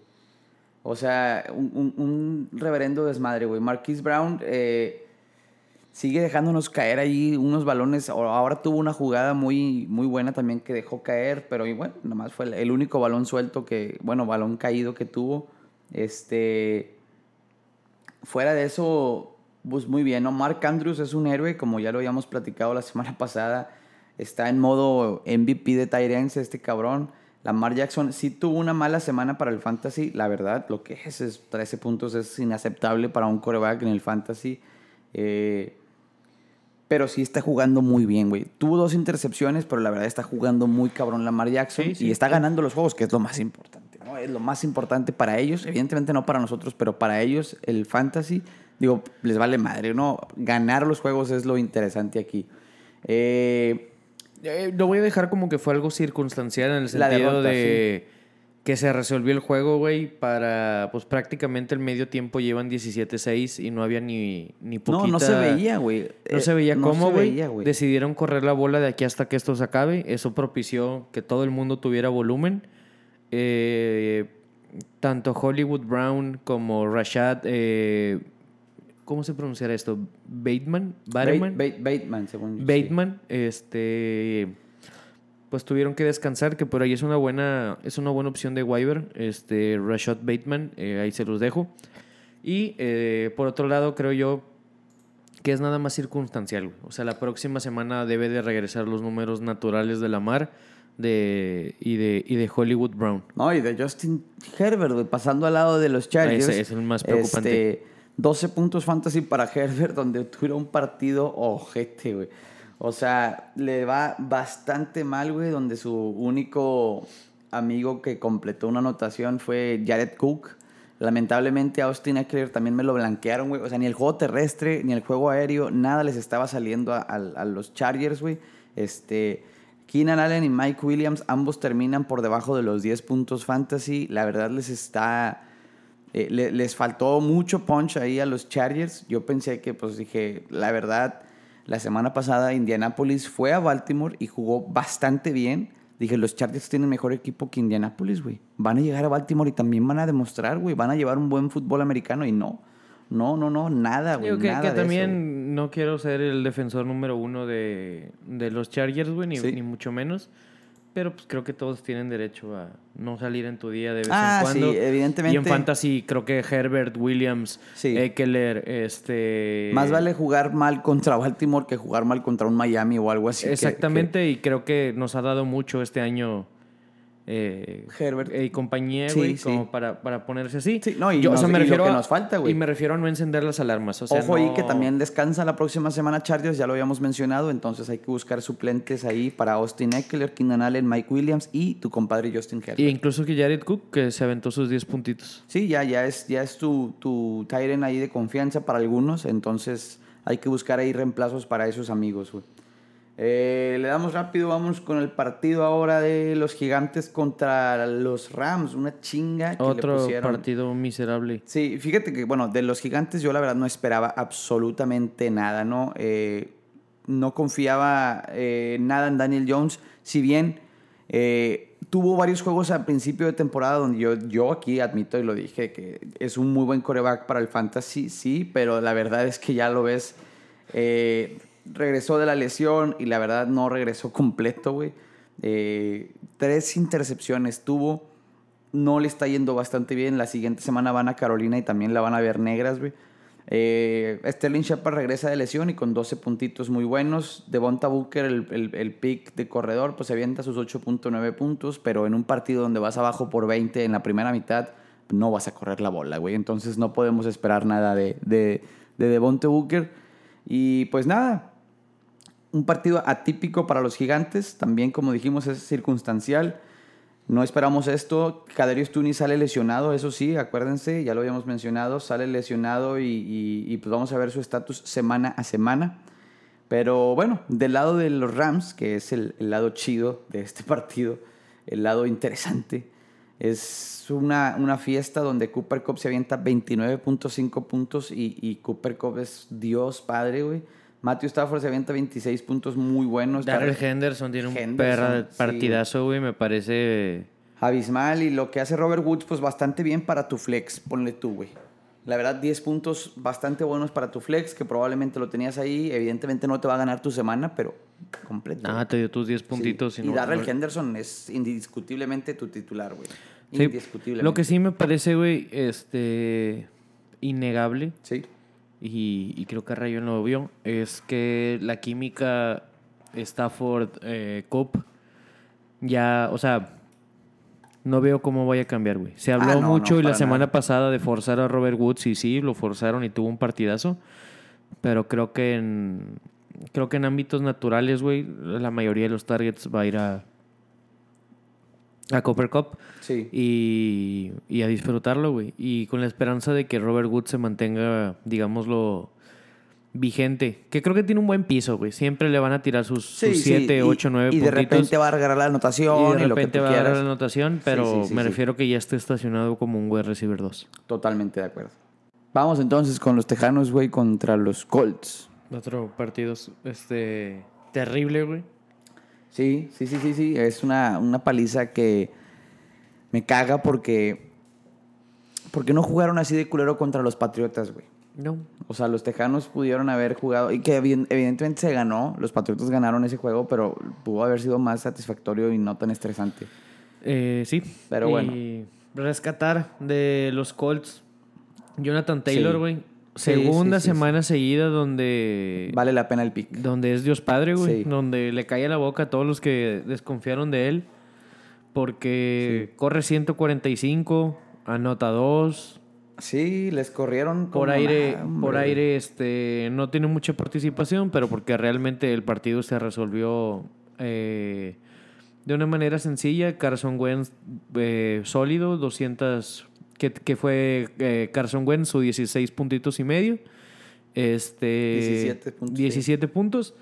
A: O sea, un, un- un reverendo desmadre, güey. Marquise Brown eh, sigue dejándonos caer ahí unos balones. Ahora tuvo una jugada muy, muy buena también que dejó caer, pero y bueno, nomás fue el único balón suelto que, bueno, balón caído que tuvo. Este, fuera de eso, pues muy bien, ¿no? Mark Andrews es un héroe, como ya lo habíamos platicado la *laughs* semana pasada. Está en modo MVP de Tyrants este cabrón. Lamar Jackson sí tuvo una mala semana para el fantasy, la verdad, lo que es, es 13 puntos es inaceptable para un coreback en el fantasy. Eh, pero sí está jugando muy bien, güey. Tuvo dos intercepciones, pero la verdad está jugando muy cabrón Lamar Jackson
B: Sí, sí.
A: y está ganando los juegos, que es lo más importante, ¿no? Es lo más importante para ellos, evidentemente no para nosotros, pero para ellos el fantasy, digo, les vale madre, ¿no? Ganar los juegos es lo interesante aquí. Eh,
B: Eh, lo voy a dejar como que fue algo circunstancial en el sentido
A: derrota,
B: de que se resolvió el juego, güey, para pues prácticamente el medio tiempo llevan 17-6 y no había ni, ni poquita...
A: no, no se veía, güey.
B: No
A: Eh,
B: se veía
A: no
B: cómo,
A: veía, güey.
B: Decidieron correr la bola de aquí hasta que esto se acabe. Eso propició que todo el mundo tuviera volumen. Eh, tanto Hollywood Brown como Rashad... eh, ¿Cómo se pronunciará esto? ¿Bateman? ¿Bateman?
A: Bate- Bate- Bateman, según yo, sí.
B: Bateman, este, pues tuvieron que descansar, que por ahí es una buena, es una buena opción de waiver, este, Rashad Bateman, eh, ahí se los dejo. Y eh, por otro lado, creo yo que es nada más circunstancial. O sea, la próxima semana debe de regresar los números naturales de Lamar de, y, de, y de Hollywood Brown.
A: No, y de Justin Herbert, pasando al lado de los Chargers.
B: Ese es el más preocupante.
A: Este, 12 puntos fantasy para Herbert, donde tuvo un partido ojete, güey. O sea, le va bastante mal, güey, donde su único amigo que completó una anotación fue Jared Cook. Lamentablemente Austin Eckler también me lo blanquearon, güey. O sea, ni el juego terrestre, ni el juego aéreo, nada les estaba saliendo a, a- a los Chargers, güey. Este, Keenan Allen y Mike Williams, ambos terminan por debajo de los 10 puntos fantasy. La verdad les está... eh, le- les faltó mucho punch ahí a los Chargers. Yo pensé que, pues dije, la verdad, la semana pasada Indianapolis fue a Baltimore y jugó bastante bien. Dije, los Chargers tienen mejor equipo que Indianapolis, güey. Van a llegar a Baltimore y también van a demostrar, güey. Van a llevar un buen fútbol americano y no. No, no, no, nada, güey.
B: Digo que,
A: nada
B: que
A: de eso,
B: también no quiero ser el defensor número uno de, de los Chargers, güey, ni,
A: Sí.
B: ni mucho menos. Pero pues creo que todos tienen derecho a no salir en tu día de vez
A: Ah,
B: en cuando.
A: sí, evidentemente.
B: Y en Fantasy creo que Herbert, Williams,
A: Sí.
B: Eckler, este...
A: Más vale jugar mal contra Baltimore que jugar mal contra un Miami o algo así. que-
B: Exactamente, y creo que nos ha dado mucho este año eh,
A: Herbert.
B: y compañía,
A: Sí,
B: güey,
A: sí.
B: como para, para ponerse así.
A: Sí, no, y
B: Yo, o
A: nos-
B: sea, me
A: y lo
B: refiero
A: que
B: a-
A: nos falta, güey.
B: Y me refiero a no encender las alarmas. O sea,
A: Ojo ahí
B: no-
A: que también descansa la próxima semana Chargers, ya lo habíamos mencionado, entonces hay que buscar suplentes ahí para Austin Eckler, Keenan Allen, Mike Williams y tu compadre Justin Herbert.
B: Y incluso que Jared Cook, que se aventó sus 10 puntitos.
A: Sí, ya, ya es, ya es tu, tu Tyren ahí de confianza para algunos, entonces hay que buscar ahí reemplazos para esos amigos, güey. Eh, le damos rápido, vamos con el partido ahora de los gigantes contra los Rams, una chinga que le
B: Otro
A: pusieron.
B: partido miserable.
A: Sí, fíjate que, bueno, de los gigantes yo la verdad no esperaba absolutamente nada, ¿no? Eh, no confiaba eh, nada en Daniel Jones, si bien tuvo varios juegos al principio de temporada donde yo, yo aquí admito y lo dije que es un muy buen coreback para el fantasy, sí, pero la verdad es que ya lo ves. eh, regresó de la lesión y la verdad no regresó *laughs* completo, güey. Eh, tres intercepciones tuvo. No le está yendo bastante bien. La siguiente semana van a Carolina y también la van a ver negras, güey. Eh, Sterling Shepard regresa de lesión y con 12 puntitos muy buenos. Devonta Booker, el, el, pick de corredor, pues se avienta sus 8.9 puntos, pero en un partido donde vas abajo por 20 en la primera mitad, no vas a correr la bola, güey. Entonces no podemos esperar nada de, de, de Devonta Booker. Y pues nada, un partido atípico para los gigantes, también como dijimos es circunstancial. No esperamos esto. Kaderius Tuni sale lesionado, eso sí, acuérdense, ya lo habíamos mencionado, sale lesionado y, y- y, pues vamos a ver su estatus semana a semana. Pero bueno, del lado de los Rams, que es el, el lado chido de este *laughs* partido, el lado interesante, es una, una fiesta donde Cooper Cup se avienta 29.5 puntos y, y Cooper Cup es Dios padre, güey. Matthew Stafford se avienta 26 puntos muy buenos.
B: Darrell Henderson tiene un
A: Henderson,
B: perra
A: sí.
B: partidazo, güey. Me parece.
A: abismal y lo que hace Robert Woods, pues bastante bien para tu flex, ponle tú, güey. La verdad, 10 puntos bastante buenos para tu flex, que probablemente lo tenías ahí. Evidentemente no te va a ganar tu semana, pero completo.
B: Ah, te dio tus 10
A: Sí.
B: puntitos.
A: Y,
B: no-
A: Darrell
B: no-
A: Henderson es indiscutiblemente tu titular, güey.
B: Sí,
A: Indiscutiblemente.
B: Lo que sí me parece, güey, este. innegable.
A: Sí.
B: Y, y creo que Rayon lo vio, es que la química Stafford eh, Cup ya, o sea, no veo cómo vaya a cambiar, güey. Se habló
A: Ah, no,
B: mucho
A: no,
B: y la semana
A: nada.
B: pasada de forzar a Robert Woods y sí, lo forzaron y tuvo un partidazo, pero creo que en creo que en ámbitos naturales, güey, la mayoría de los targets va a ir a a Copper Cup
A: Sí.
B: y, y a disfrutarlo, güey. Y con la esperanza de que Robert Woods se mantenga, digámoslo, vigente. Que creo que tiene un buen piso, güey. Siempre le van a tirar sus
A: Sí, sí,
B: 7,
A: y-
B: 8, 9
A: Y
B: puntitos.
A: de repente va a agarrar la anotación
B: y
A: y,
B: de
A: lo que
B: repente
A: tú
B: va a dar
A: quieras.
B: la anotación, pero
A: sí, sí,
B: me
A: sí.
B: refiero que ya esté estacionado como un wide receiver 2.
A: Totalmente de acuerdo. Vamos entonces con los Tejanos, güey, contra los Colts.
B: Otro partido este, terrible, güey.
A: Sí, sí, sí, sí, sí. Es una, una paliza que me caga porque. Porque no jugaron así de culero contra los Patriotas, güey.
B: No.
A: O sea, los Tejanos pudieron haber jugado. Y que evi- evidentemente se ganó. Los Patriotas ganaron ese juego, pero pudo haber sido más satisfactorio y no tan estresante.
B: Eh, sí.
A: Pero
B: Y
A: bueno.
B: Rescatar de los Colts. Jonathan Taylor, güey.
A: Sí,
B: Segunda
A: sí, sí,
B: semana seguida donde.
A: Vale la pena el pick.
B: Donde es Dios Padre, güey. Donde le cae a la boca a todos los que desconfiaron de él. Porque corre 145, anota 2.
A: Sí, les corrieron como
B: Por aire, por aire este, no tiene mucha participación, pero porque realmente el partido se resolvió eh, de una manera sencilla. Carson Wentz eh, sólido, 200, que, que fue eh, Carson Wentz, su 16 puntitos y medio. Este,
A: 17 puntos, sí.
B: 17 puntos,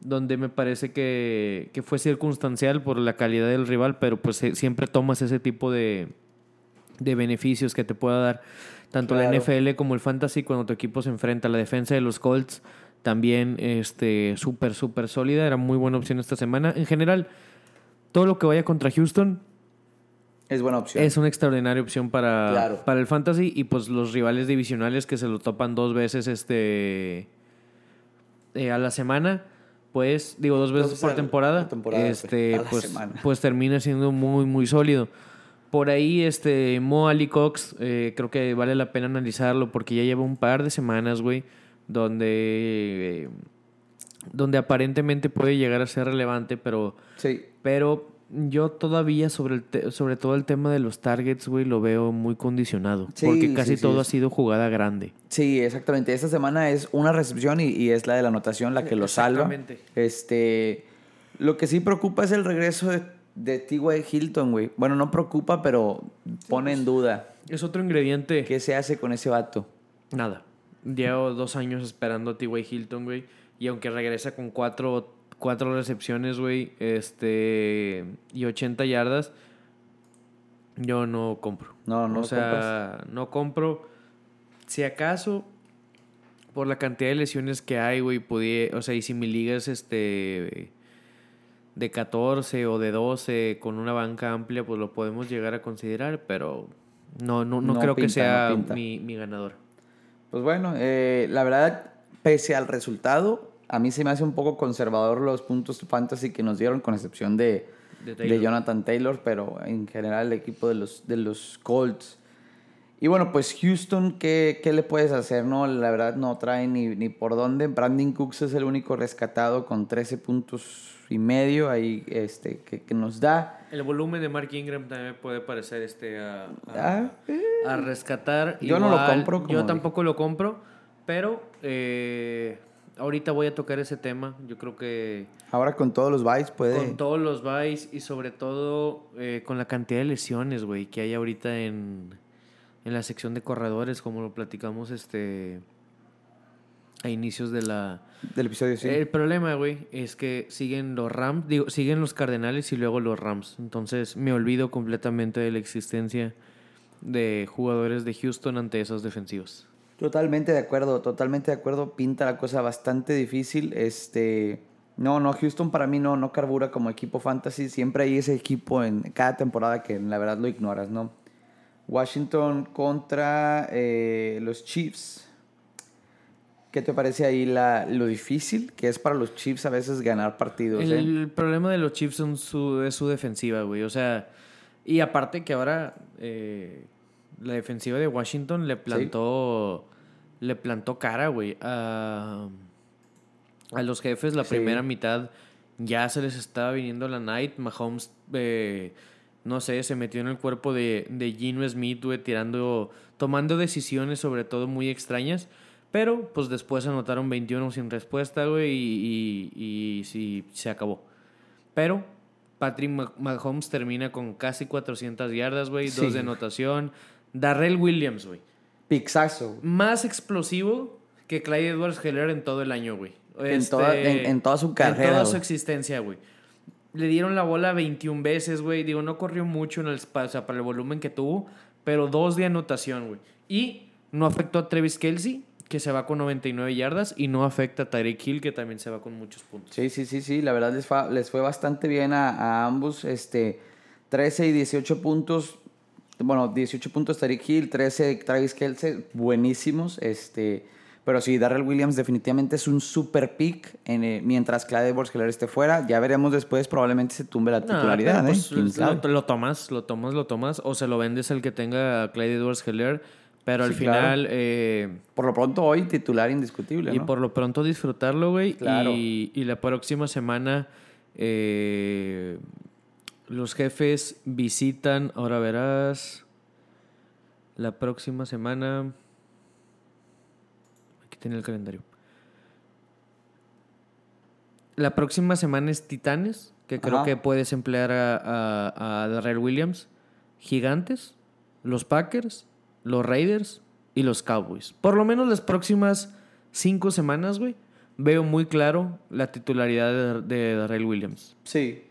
B: donde me parece que, que fue circunstancial por la calidad del rival, pero pues eh, siempre tomas ese tipo de, de beneficios que te pueda dar tanto la. NFL como el fantasy cuando tu equipo se enfrenta a la defensa de los Colts también este súper súper sólida era muy buena opción esta semana en general todo lo que vaya contra Houston
A: Es buena opción.
B: es una extraordinaria opción para,
A: Claro.
B: para el fantasy y pues los rivales divisionales que se lo topan dos veces este eh, a la semana pues digo dos veces por temporada,
A: por temporada,
B: este pues, pues termina siendo muy muy sólido por ahí este Mo Ali Cox eh, creo que vale la pena analizarlo porque ya lleva un par de semanas güey donde eh, donde aparentemente puede llegar a ser relevante pero
A: Sí.
B: pero yo todavía sobre, el te- sobre todo el tema de los targets, güey, lo veo muy condicionado.
A: Sí,
B: porque casi
A: sí, sí,
B: todo ha sido jugada grande.
A: Sí, exactamente. Esta semana es una recepción y, y es la de la anotación la que lo salva.
B: Exactamente.
A: Este, lo que sí preocupa es el regreso de, de T.Y. Hilton, güey. Bueno, no preocupa, pero pone en duda.
B: Es otro ingrediente.
A: ¿Qué se hace con ese vato?
B: Nada. Llevo dos años esperando a T.Y. Hilton, güey. Y aunque regresa con cuatro, cuatro recepciones, güey, este, y 80 yardas, yo no compro.
A: No, no
B: O sea, no compro. Si acaso, por la cantidad de lesiones que hay, güey, podía, o sea, y si mi liga es este de 14 o de 12 con una banca amplia, pues lo podemos llegar a considerar, pero no, no, no,
A: No
B: creo que sea
A: no
B: mi, mi ganador.
A: Pues bueno, eh, la verdad, pese al resultado, a mí se me hace un poco conservador los puntos fantasy que nos dieron, con excepción de,
B: De.
A: Jonathan Taylor, pero en general el equipo de los, de los Colts. Y bueno, pues Houston, ¿qué, qué le puedes hacer? no La verdad no trae ni, ni por dónde. Brandon Cooks es el único rescatado con 13 puntos y medio ahí este, que, que nos da.
B: El volumen de Mark Ingram también puede parecer este a, a-
A: Ah, eh,
B: a rescatar.
A: Yo no lo compro,
B: Yo
A: dije.
B: tampoco lo compro, pero eh, ahorita voy a tocar ese tema. Yo creo que
A: ahora con todos los bytes puede...
B: con todos los buys y sobre todo eh, con la cantidad de lesiones, güey, que hay ahorita en, en la sección de corredores, como lo platicamos este a inicios de la...
A: Del episodio, sí.
B: El problema, güey, es que siguen los Rams, digo, siguen los Cardenales y luego los Rams. Entonces me olvido completamente de la existencia de jugadores de Houston ante esos defensivos.
A: Totalmente de acuerdo, totalmente de acuerdo. Pinta la cosa bastante difícil. Este, no, no, Houston para mí no, no carbura como equipo fantasy. Siempre hay ese equipo en cada temporada que la verdad lo ignoras, ¿no? Washington contra eh, los Chiefs. ¿Qué te parece ahí la, lo difícil que es para los Chiefs a veces ganar partidos? eh?
B: El problema de los Chiefs son su, es su defensiva, güey. O sea, y aparte que ahora eh, la defensiva de Washington le plantó, le plantó cara, güey, a, a los jefes. La
A: Sí.
B: primera mitad ya se les estaba viniendo la night. Mahomes, eh, no sé, se metió en el cuerpo de, de Gino Smith, güey, tirando, tomando decisiones sobre todo muy extrañas. Pero, pues después anotaron 21 sin respuesta, güey, y, y, y sí, se acabó. Pero Patrick Mah- Mahomes termina con casi 400 yardas, güey,
A: Sí.
B: dos de anotación. Darrell Williams, güey.
A: Pixazo.
B: Más explosivo que Clyde Edwards Heller en todo el año, güey.
A: En toda- en- en toda su carrera,
B: En toda su
A: güey.
B: existencia, güey. Le dieron la bola 21 veces, güey. Digo, no corrió mucho en el, o sea, para el volumen que tuvo, pero dos de anotación, güey. Y no afectó a Travis Kelsey, que se va con 99 yardas, y no afecta a Tyreek Hill, que también se va con muchos puntos.
A: Sí, sí, sí, sí, la verdad les fue, les fue bastante bien a, a ambos, este, 13 y 18 puntos, bueno, 18 puntos Tariq Hill, 13 Travis Kelce, buenísimos, este, pero sí, Darrell Williams definitivamente es un super pick, en, eh, mientras Clyde edwards esté fuera, ya veremos después, probablemente se tumbe la
B: No,
A: titularidad,
B: pero,
A: ¿eh?
B: pues, lo, lo tomas, lo tomas, lo tomas, o se lo vendes al que tenga a Clyde Edwards Heller, pero al
A: claro.
B: final... eh,
A: Por lo pronto hoy titular indiscutible,
B: Y
A: ¿no?
B: por lo pronto disfrutarlo, güey.
A: Claro.
B: Y, y la próxima semana eh, los jefes visitan, ahora verás, la próxima semana... Aquí tiene el calendario. La próxima semana es Titanes, que creo que puedes emplear a, a, a Darrell Williams. Gigantes, los Packers, los Raiders y los Cowboys. Por lo menos las próximas cinco semanas, güey, veo muy claro la titularidad de, de Darrell Williams.
A: Sí.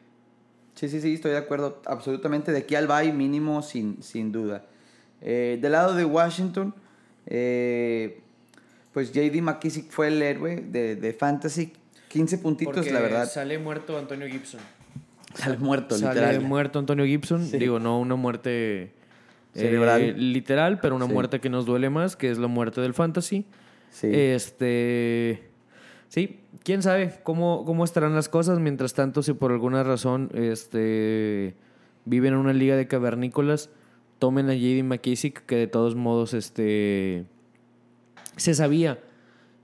A: Sí, sí, sí, estoy de acuerdo. Absolutamente. De aquí al bye mínimo, sin, sin duda. Eh, del lado de Washington, eh, pues JD McKissick fue el héroe de, de Fantasy. 15 puntitos, la verdad.
B: Sale muerto Antonio Gibson.
A: Sale muerto,
B: Sale
A: literal.
B: muerto Antonio Gibson.
A: Sí.
B: Digo, no una muerte eh,
A: Cerebral.
B: literal, pero una
A: Sí.
B: muerte que nos duele más, que es la muerte del fantasy.
A: Sí.
B: Este. Sí, quién sabe cómo, cómo estarán las cosas. Mientras tanto, si por alguna razón este, viven en una liga de cavernícolas, tomen a JD McKissick, que de todos modos este, se sabía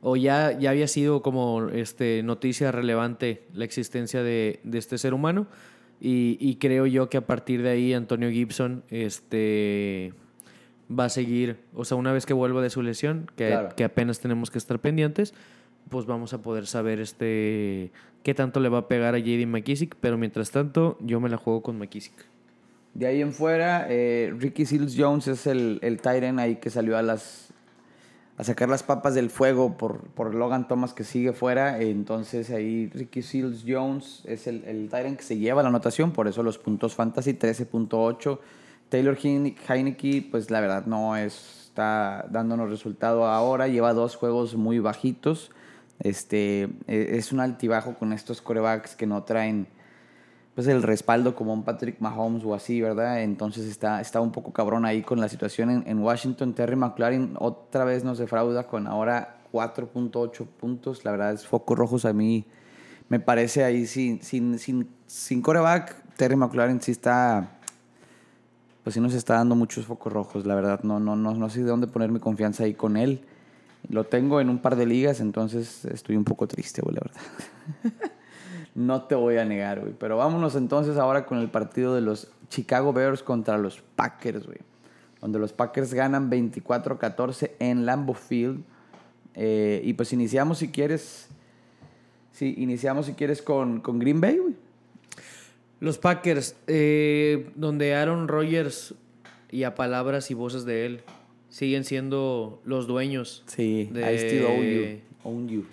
B: o ya, ya había sido como este, noticia relevante la existencia de, de este ser humano. Y, y creo yo que a partir de ahí Antonio Gibson este, va a seguir, o sea, una vez que vuelva de su lesión, que,
A: Claro.
B: que apenas tenemos que estar pendientes, pues vamos a poder saber este qué tanto le va a pegar a JD McKissick. Pero mientras tanto, yo me la juego con McKissick.
A: De ahí en fuera, eh, Ricky Seals Jones es el, el Tyrant ahí que salió a las a sacar las papas del fuego por, por Logan Thomas que sigue fuera. Entonces ahí Ricky Seals Jones es el, el Tyrant que se lleva la anotación, por eso los puntos fantasy 13.8. Taylor Heine- Heineke, pues la verdad no está dándonos resultado ahora, lleva dos juegos muy bajitos. Este, eh, es un altibajo con estos corebacks que no traen pues el respaldo como un Patrick Mahomes o así, ¿verdad? Entonces está, está un poco cabrón ahí con la situación en, en Washington. Terry McLaren otra vez nos defrauda con ahora 4.8 puntos. La verdad es focos rojos a mí. Me parece ahí sin, sin, sin, sin coreback. Terry McLaren sí está. Pues sí nos está dando muchos focos rojos, la verdad. No, no, no, no sé de dónde poner mi confianza ahí con él. Lo tengo en un par de ligas, entonces estoy un poco triste, güey, la verdad. *laughs* no te voy a negar, güey. Pero vámonos entonces ahora con el partido de los Chicago Bears contra los Packers, güey. Donde los Packers ganan 24-14 en Lambeau Field. Eh, y pues iniciamos si quieres. Sí, iniciamos si quieres con, con Green Bay, güey.
B: Los Packers, eh, donde Aaron Rodgers y a palabras y voces de él siguen siendo los dueños.
A: Sí, de, I still own you. Own you.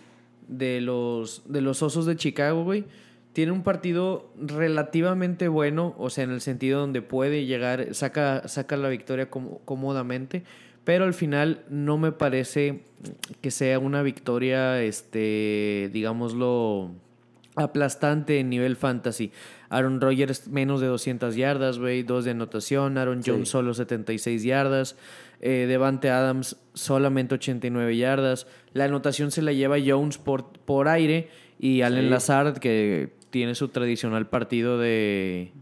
B: De los, de los Osos de Chicago, güey. Tiene un partido relativamente bueno, o sea, en el sentido donde puede llegar, saca, saca la victoria cómodamente, pero al final no me parece que sea una victoria, este, digámoslo, aplastante en nivel fantasy. Aaron Rodgers menos de 200 yardas, güey, dos de anotación. Aaron Jones solo 76 yardas. Eh, Devante Adams solamente 89 yardas. La anotación se la lleva Jones por, por aire y Allen Lazard, que tiene su tradicional partido de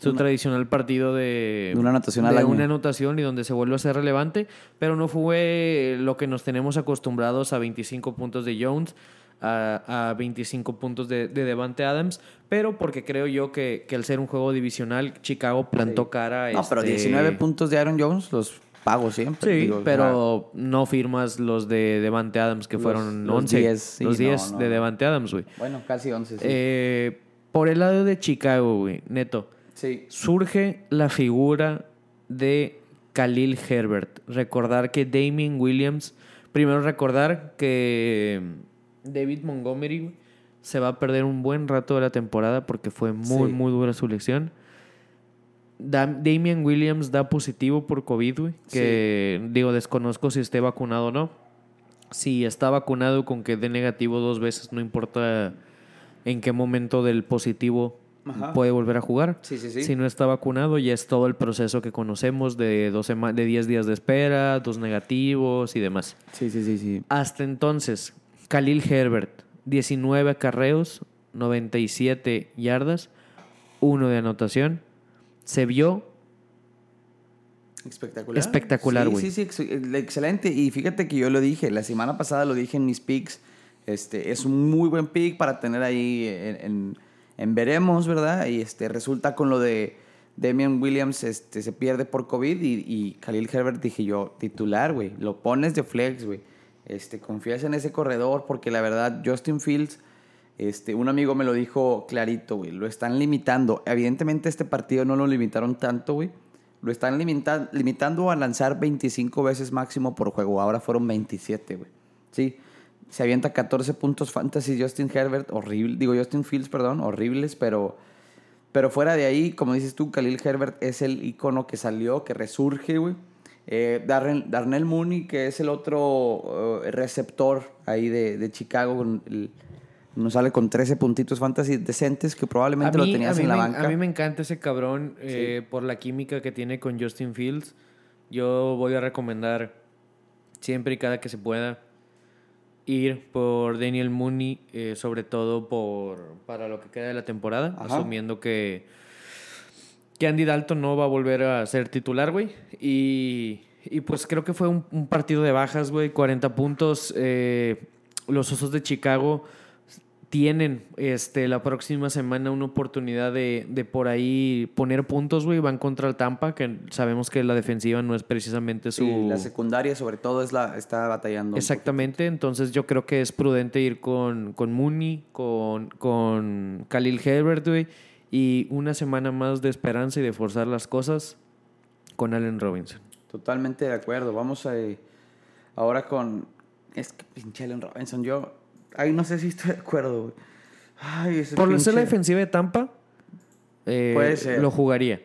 B: su tradicional partido de,
A: una anotación
B: de una anotación y donde se vuelve a ser relevante, pero no fue lo que nos tenemos acostumbrados a 25 puntos de Jones, a, a 25 puntos de, de, Devante Adams, pero porque creo yo que, que al ser un juego divisional, Chicago plantó cara a
A: No, pero 19 este puntos de Aaron Jones los pago siempre.
B: Sí, pero no firmas los de Devante Adams, que fueron
A: los
B: 11.
A: 10,
B: los
A: sí,
B: 10
A: no,
B: de. Devante Adams, güey.
A: Bueno, casi 11, sí.
B: Eh, por el lado de Chicago, güey, neto.
A: sí.
B: surge la figura de Khalil Herbert. Recordar que Damien Williams, primero recordar que David Montgomery güey, se va a perder un buen rato de la temporada porque fue muy,
A: Sí.
B: muy dura su lección. Dam- Damien Williams da positivo por COVID, güey, que digo, desconozco si esté vacunado o no. Si está vacunado con que dé negativo dos veces, no importa en qué momento del positivo
A: Ajá.
B: puede volver a jugar.
A: Sí, sí, sí.
B: Si no está vacunado, ya es todo el proceso que conocemos de, dos sema- de 10 días de espera, dos negativos y demás.
A: Sí, sí, sí, sí.
B: Hasta entonces, Khalil Herbert, 19 acarreos, 97 yardas, 1 de anotación. Se vio
A: Espectacular.
B: Espectacular, güey.
A: Sí, sí, ex- excelente. Y fíjate que yo lo dije, la semana pasada lo dije en mis picks. Este, es un muy buen pick para tener ahí en, en- en veremos, ¿verdad? Y este, resulta con lo de Damian Williams, este, se pierde por COVID y, y Khalil Herbert dije yo, titular, güey. Lo pones de flex, güey. Este, confías en ese corredor porque la verdad, Justin Fields, este, un amigo me lo dijo clarito, güey. Lo están limitando. Evidentemente este partido no lo limitaron tanto, güey. Lo están limita- limitando a lanzar 25 veces máximo por juego. Ahora fueron 27, güey. Sí. Se avienta 14 puntos fantasy Justin Herbert, horrible. Digo, Justin Fields, perdón, horribles, pero, pero fuera de ahí, como dices tú, Khalil Herbert es el icono que salió, que resurge, güey. Eh, Darren- Darnell Mooney, que es el otro eh, receptor ahí de, de Chicago, el- nos sale con 13 puntitos fantasy decentes que probablemente
B: mí,
A: lo tenías en la
B: me,
A: banca.
B: a mí me encanta ese cabrón eh, por la química que tiene con Justin Fields. Yo voy a recomendar siempre y cada que se pueda ir por Daniel Mooney, eh, sobre todo por para lo que queda de la temporada,
A: Ajá.
B: asumiendo que, que Andy Dalton no va a volver a ser titular, güey. Y, y pues creo que fue un, un partido de bajas, güey, 40 puntos. eh, los Osos de Chicago tienen este, la próxima semana una oportunidad de, de por ahí poner puntos, güey. Van contra el Tampa, que sabemos que la defensiva no es precisamente su...
A: Sí, la secundaria sobre todo es la está batallando.
B: Exactamente, entonces yo creo que es prudente ir con, con Mooney, con, con Khalil Herbert, güey, y una semana más de esperanza y de forzar las cosas con Allen Robinson.
A: Totalmente de acuerdo. Vamos a, eh, ahora con... Es que pinche Allen Robinson, yo... Ay, no sé si estoy de acuerdo, güey. Ay, ese
B: Por ser la defensiva de Tampa, eh,
A: Puede ser.
B: lo jugaría.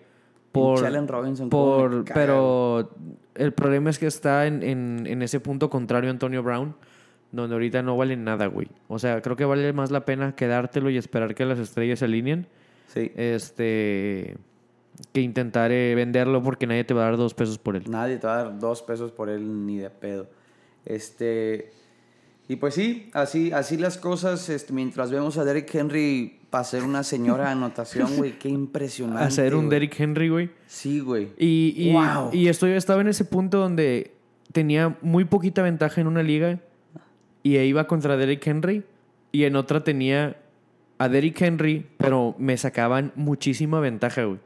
B: Por,
A: Pinche Allen Robinson,
B: por, pero el problema es que está en, en, en ese punto contrario a Antonio Brown, donde ahorita no vale nada, güey. O sea, creo que vale más la pena quedártelo y esperar que las estrellas se alineen
A: Sí.
B: Este. Que intentar eh, venderlo porque nadie te va a dar dos pesos por él.
A: Nadie te va a dar dos pesos por él ni de pedo. Este. Y pues sí, así, así las cosas. Este, mientras vemos a Derrick Henry pasar una señora anotación, güey, qué impresionante.
B: Hacer un
A: güey.
B: Derrick Henry, güey.
A: Sí, güey.
B: Y, y,
A: Wow.
B: y estoy, estaba en ese punto donde tenía muy poquita ventaja en una liga y iba contra Derrick Henry y en otra tenía a Derrick Henry, pero me sacaban muchísima ventaja, güey.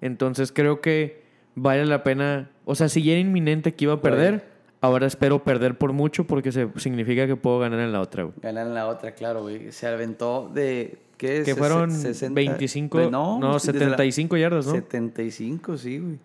B: Entonces creo que vale la pena, o sea, si ya era inminente que iba a perder, ahora espero perder por mucho porque se, significa que puedo ganar en la otra, güey.
A: Ganar en la otra, claro, güey. Se aventó de. ¿Qué es?
B: Que fueron
A: Ses- 60
B: 25,
A: de-
B: no,
A: la-
B: 75 yardas, ¿no?
A: 75, sí, güey.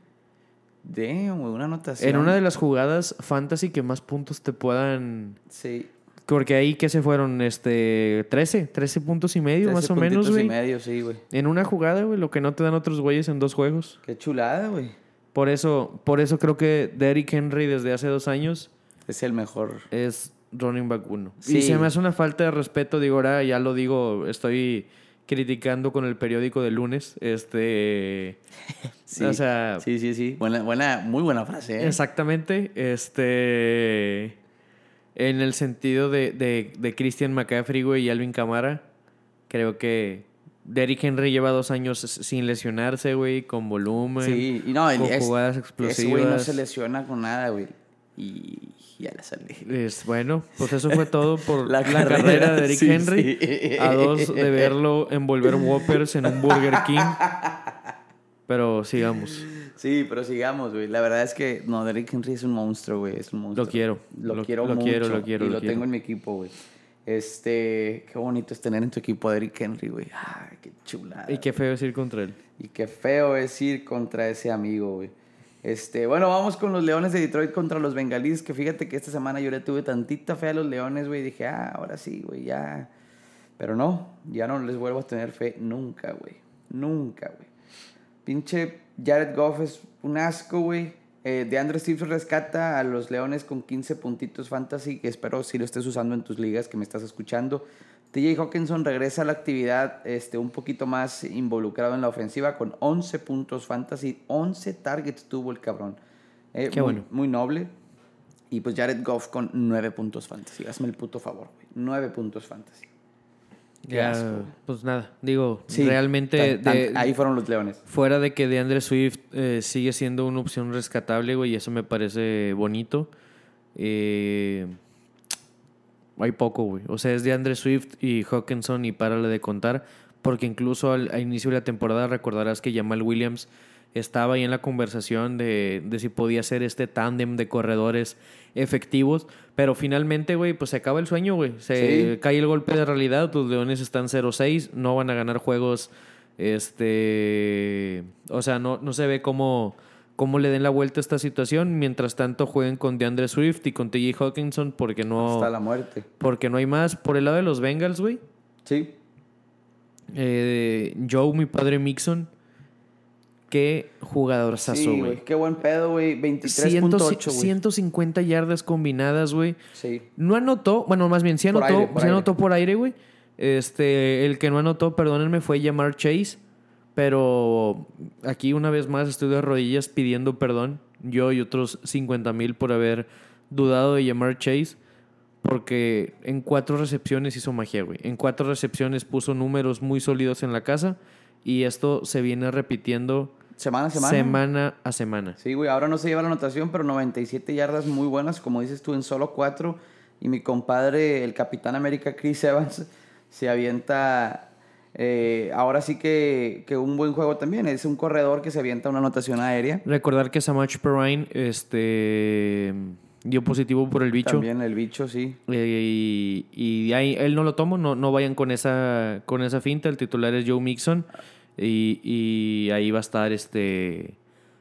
A: Damn, güey, una anotación.
B: En una de las jugadas fantasy que más puntos te puedan
A: Sí.
B: Porque ahí que se fueron, este, 13, 13 puntos y medio,
A: 13
B: más o menos, güey.
A: y medio, sí, güey.
B: En una jugada, güey, lo que no te dan otros güeyes en dos juegos.
A: Qué chulada, güey.
B: Por eso, por eso creo que Derrick Henry desde hace dos años
A: Es el mejor.
B: es running back uno.
A: Sí.
B: Y se me hace una falta de respeto, digo, ahora ya lo digo, estoy criticando con el periódico de lunes, este... *laughs*
A: Sí.
B: O sea,
A: Sí, sí, sí. Buena, buena, muy buena frase, ¿eh?
B: Exactamente. Este. En el sentido de, de, de Christian McCaffrey, güey, y Alvin Camara. Creo que Derrick Henry lleva dos años sin lesionarse, güey, con volumen.
A: Sí, y no, el,
B: con
A: es-
B: jugadas
A: ese güey no
B: explosivas.
A: se lesiona con nada, güey. Y ya le salí.
B: Es, bueno, pues eso fue todo por *laughs*
A: La
B: la,
A: carrera,
B: carrera, de Derrick
A: sí,
B: Henry.
A: sí.
B: A dos de verlo envolver Whoppers en un Burger King. *laughs* Pero sigamos.
A: Sí, pero sigamos, güey. La verdad es que, no, Derrick Henry es un monstruo, güey. Es un monstruo.
B: Lo quiero.
A: Lo,
B: Lo-
A: quiero
B: lo
A: mucho.
B: quiero, lo quiero,
A: Y
B: lo
A: lo,
B: quiero.
A: tengo en mi equipo, güey. Este, qué bonito es tener en tu equipo a Derrick Henry, güey. Ay, qué chulada.
B: Y qué feo es ir contra él.
A: Y qué feo es ir contra ese amigo, güey. Este, bueno, vamos con los Leones de Detroit contra los Bengalíes, que fíjate que esta semana yo le tuve tantita fe a los Leones, güey. Dije, ah, ahora sí, güey, ya. Pero no, ya no les vuelvo a tener fe nunca, güey. Nunca, güey. Pinche Jared Goff es un asco, güey. Eh, de Andrew Stevens rescata a los Leones con 15 puntitos fantasy, que espero si lo estés usando en tus ligas que me estás escuchando. TJ Hawkinson regresa a la actividad este, un poquito más involucrado en la ofensiva con 11 puntos fantasy, 11 targets tuvo el cabrón. Eh,
B: Qué
A: muy,
B: bueno.
A: Muy noble. Y pues Jared Goff con 9 puntos fantasy. Hazme el puto favor, güey. 9 puntos fantasy. Qué
B: Ya,
A: asco.
B: pues nada, digo,
A: Sí,
B: realmente
A: tan- tan-
B: de-
A: ahí fueron los Leones.
B: fuera de que DeAndre Swift eh, sigue siendo una opción rescatable, güey, y eso me parece bonito. Eh, hay poco, güey. O sea, es DeAndre Swift y Hawkinson y párale de contar, porque incluso al, al inicio de la temporada recordarás que Jamal Williams estaba ahí en la conversación de, de si podía ser este tándem de corredores efectivos, pero finalmente, güey, pues se acaba el sueño, güey. Se
A: Sí.
B: cae el golpe de realidad, los Leones están 0-6, no van a ganar juegos, este, o sea, no, no se ve cómo, cómo le den la vuelta a esta situación, mientras tanto jueguen con DeAndre Swift y con TJ Hawkinson porque no,
A: Hasta la muerte.
B: porque no hay más. Por el lado de los Bengals, güey,
A: Sí.
B: eh, Joe, mi padre Mixon, qué jugador
A: Sí,
B: güey.
A: Qué buen pedo, güey.
B: 100
A: 23.8, güey.
B: 150 yardas combinadas, güey.
A: Sí.
B: No anotó, bueno, más bien sí
A: Por
B: anotó,
A: aire, por
B: sí
A: aire.
B: anotó por aire, güey. Este, el que no anotó, perdónenme, fue Jamar Chase. Pero aquí una vez más estoy de rodillas pidiendo perdón. Yo y otros 50 mil por haber dudado de Jamar Chase. Porque en cuatro recepciones hizo magia, güey. En cuatro recepciones puso números muy sólidos en la casa. Y esto se viene repitiendo
A: Semana a semana.
B: semana a semana.
A: Sí, güey. Ahora no se lleva la anotación, pero 97 yardas muy buenas, como dices tú, en solo cuatro. Y mi compadre, el Capitán América Chris Evans, se avienta. eh, ahora sí que, que un buen juego también. Es un corredor que se avienta una anotación aérea.
B: Recordar que Samach Perrine este, dio positivo por el bicho.
A: También el bicho, sí.
B: Eh, y y ahí él no lo tomo, no, no vayan con esa, con esa finta. El titular es Joe Mixon. Y, y ahí va a estar este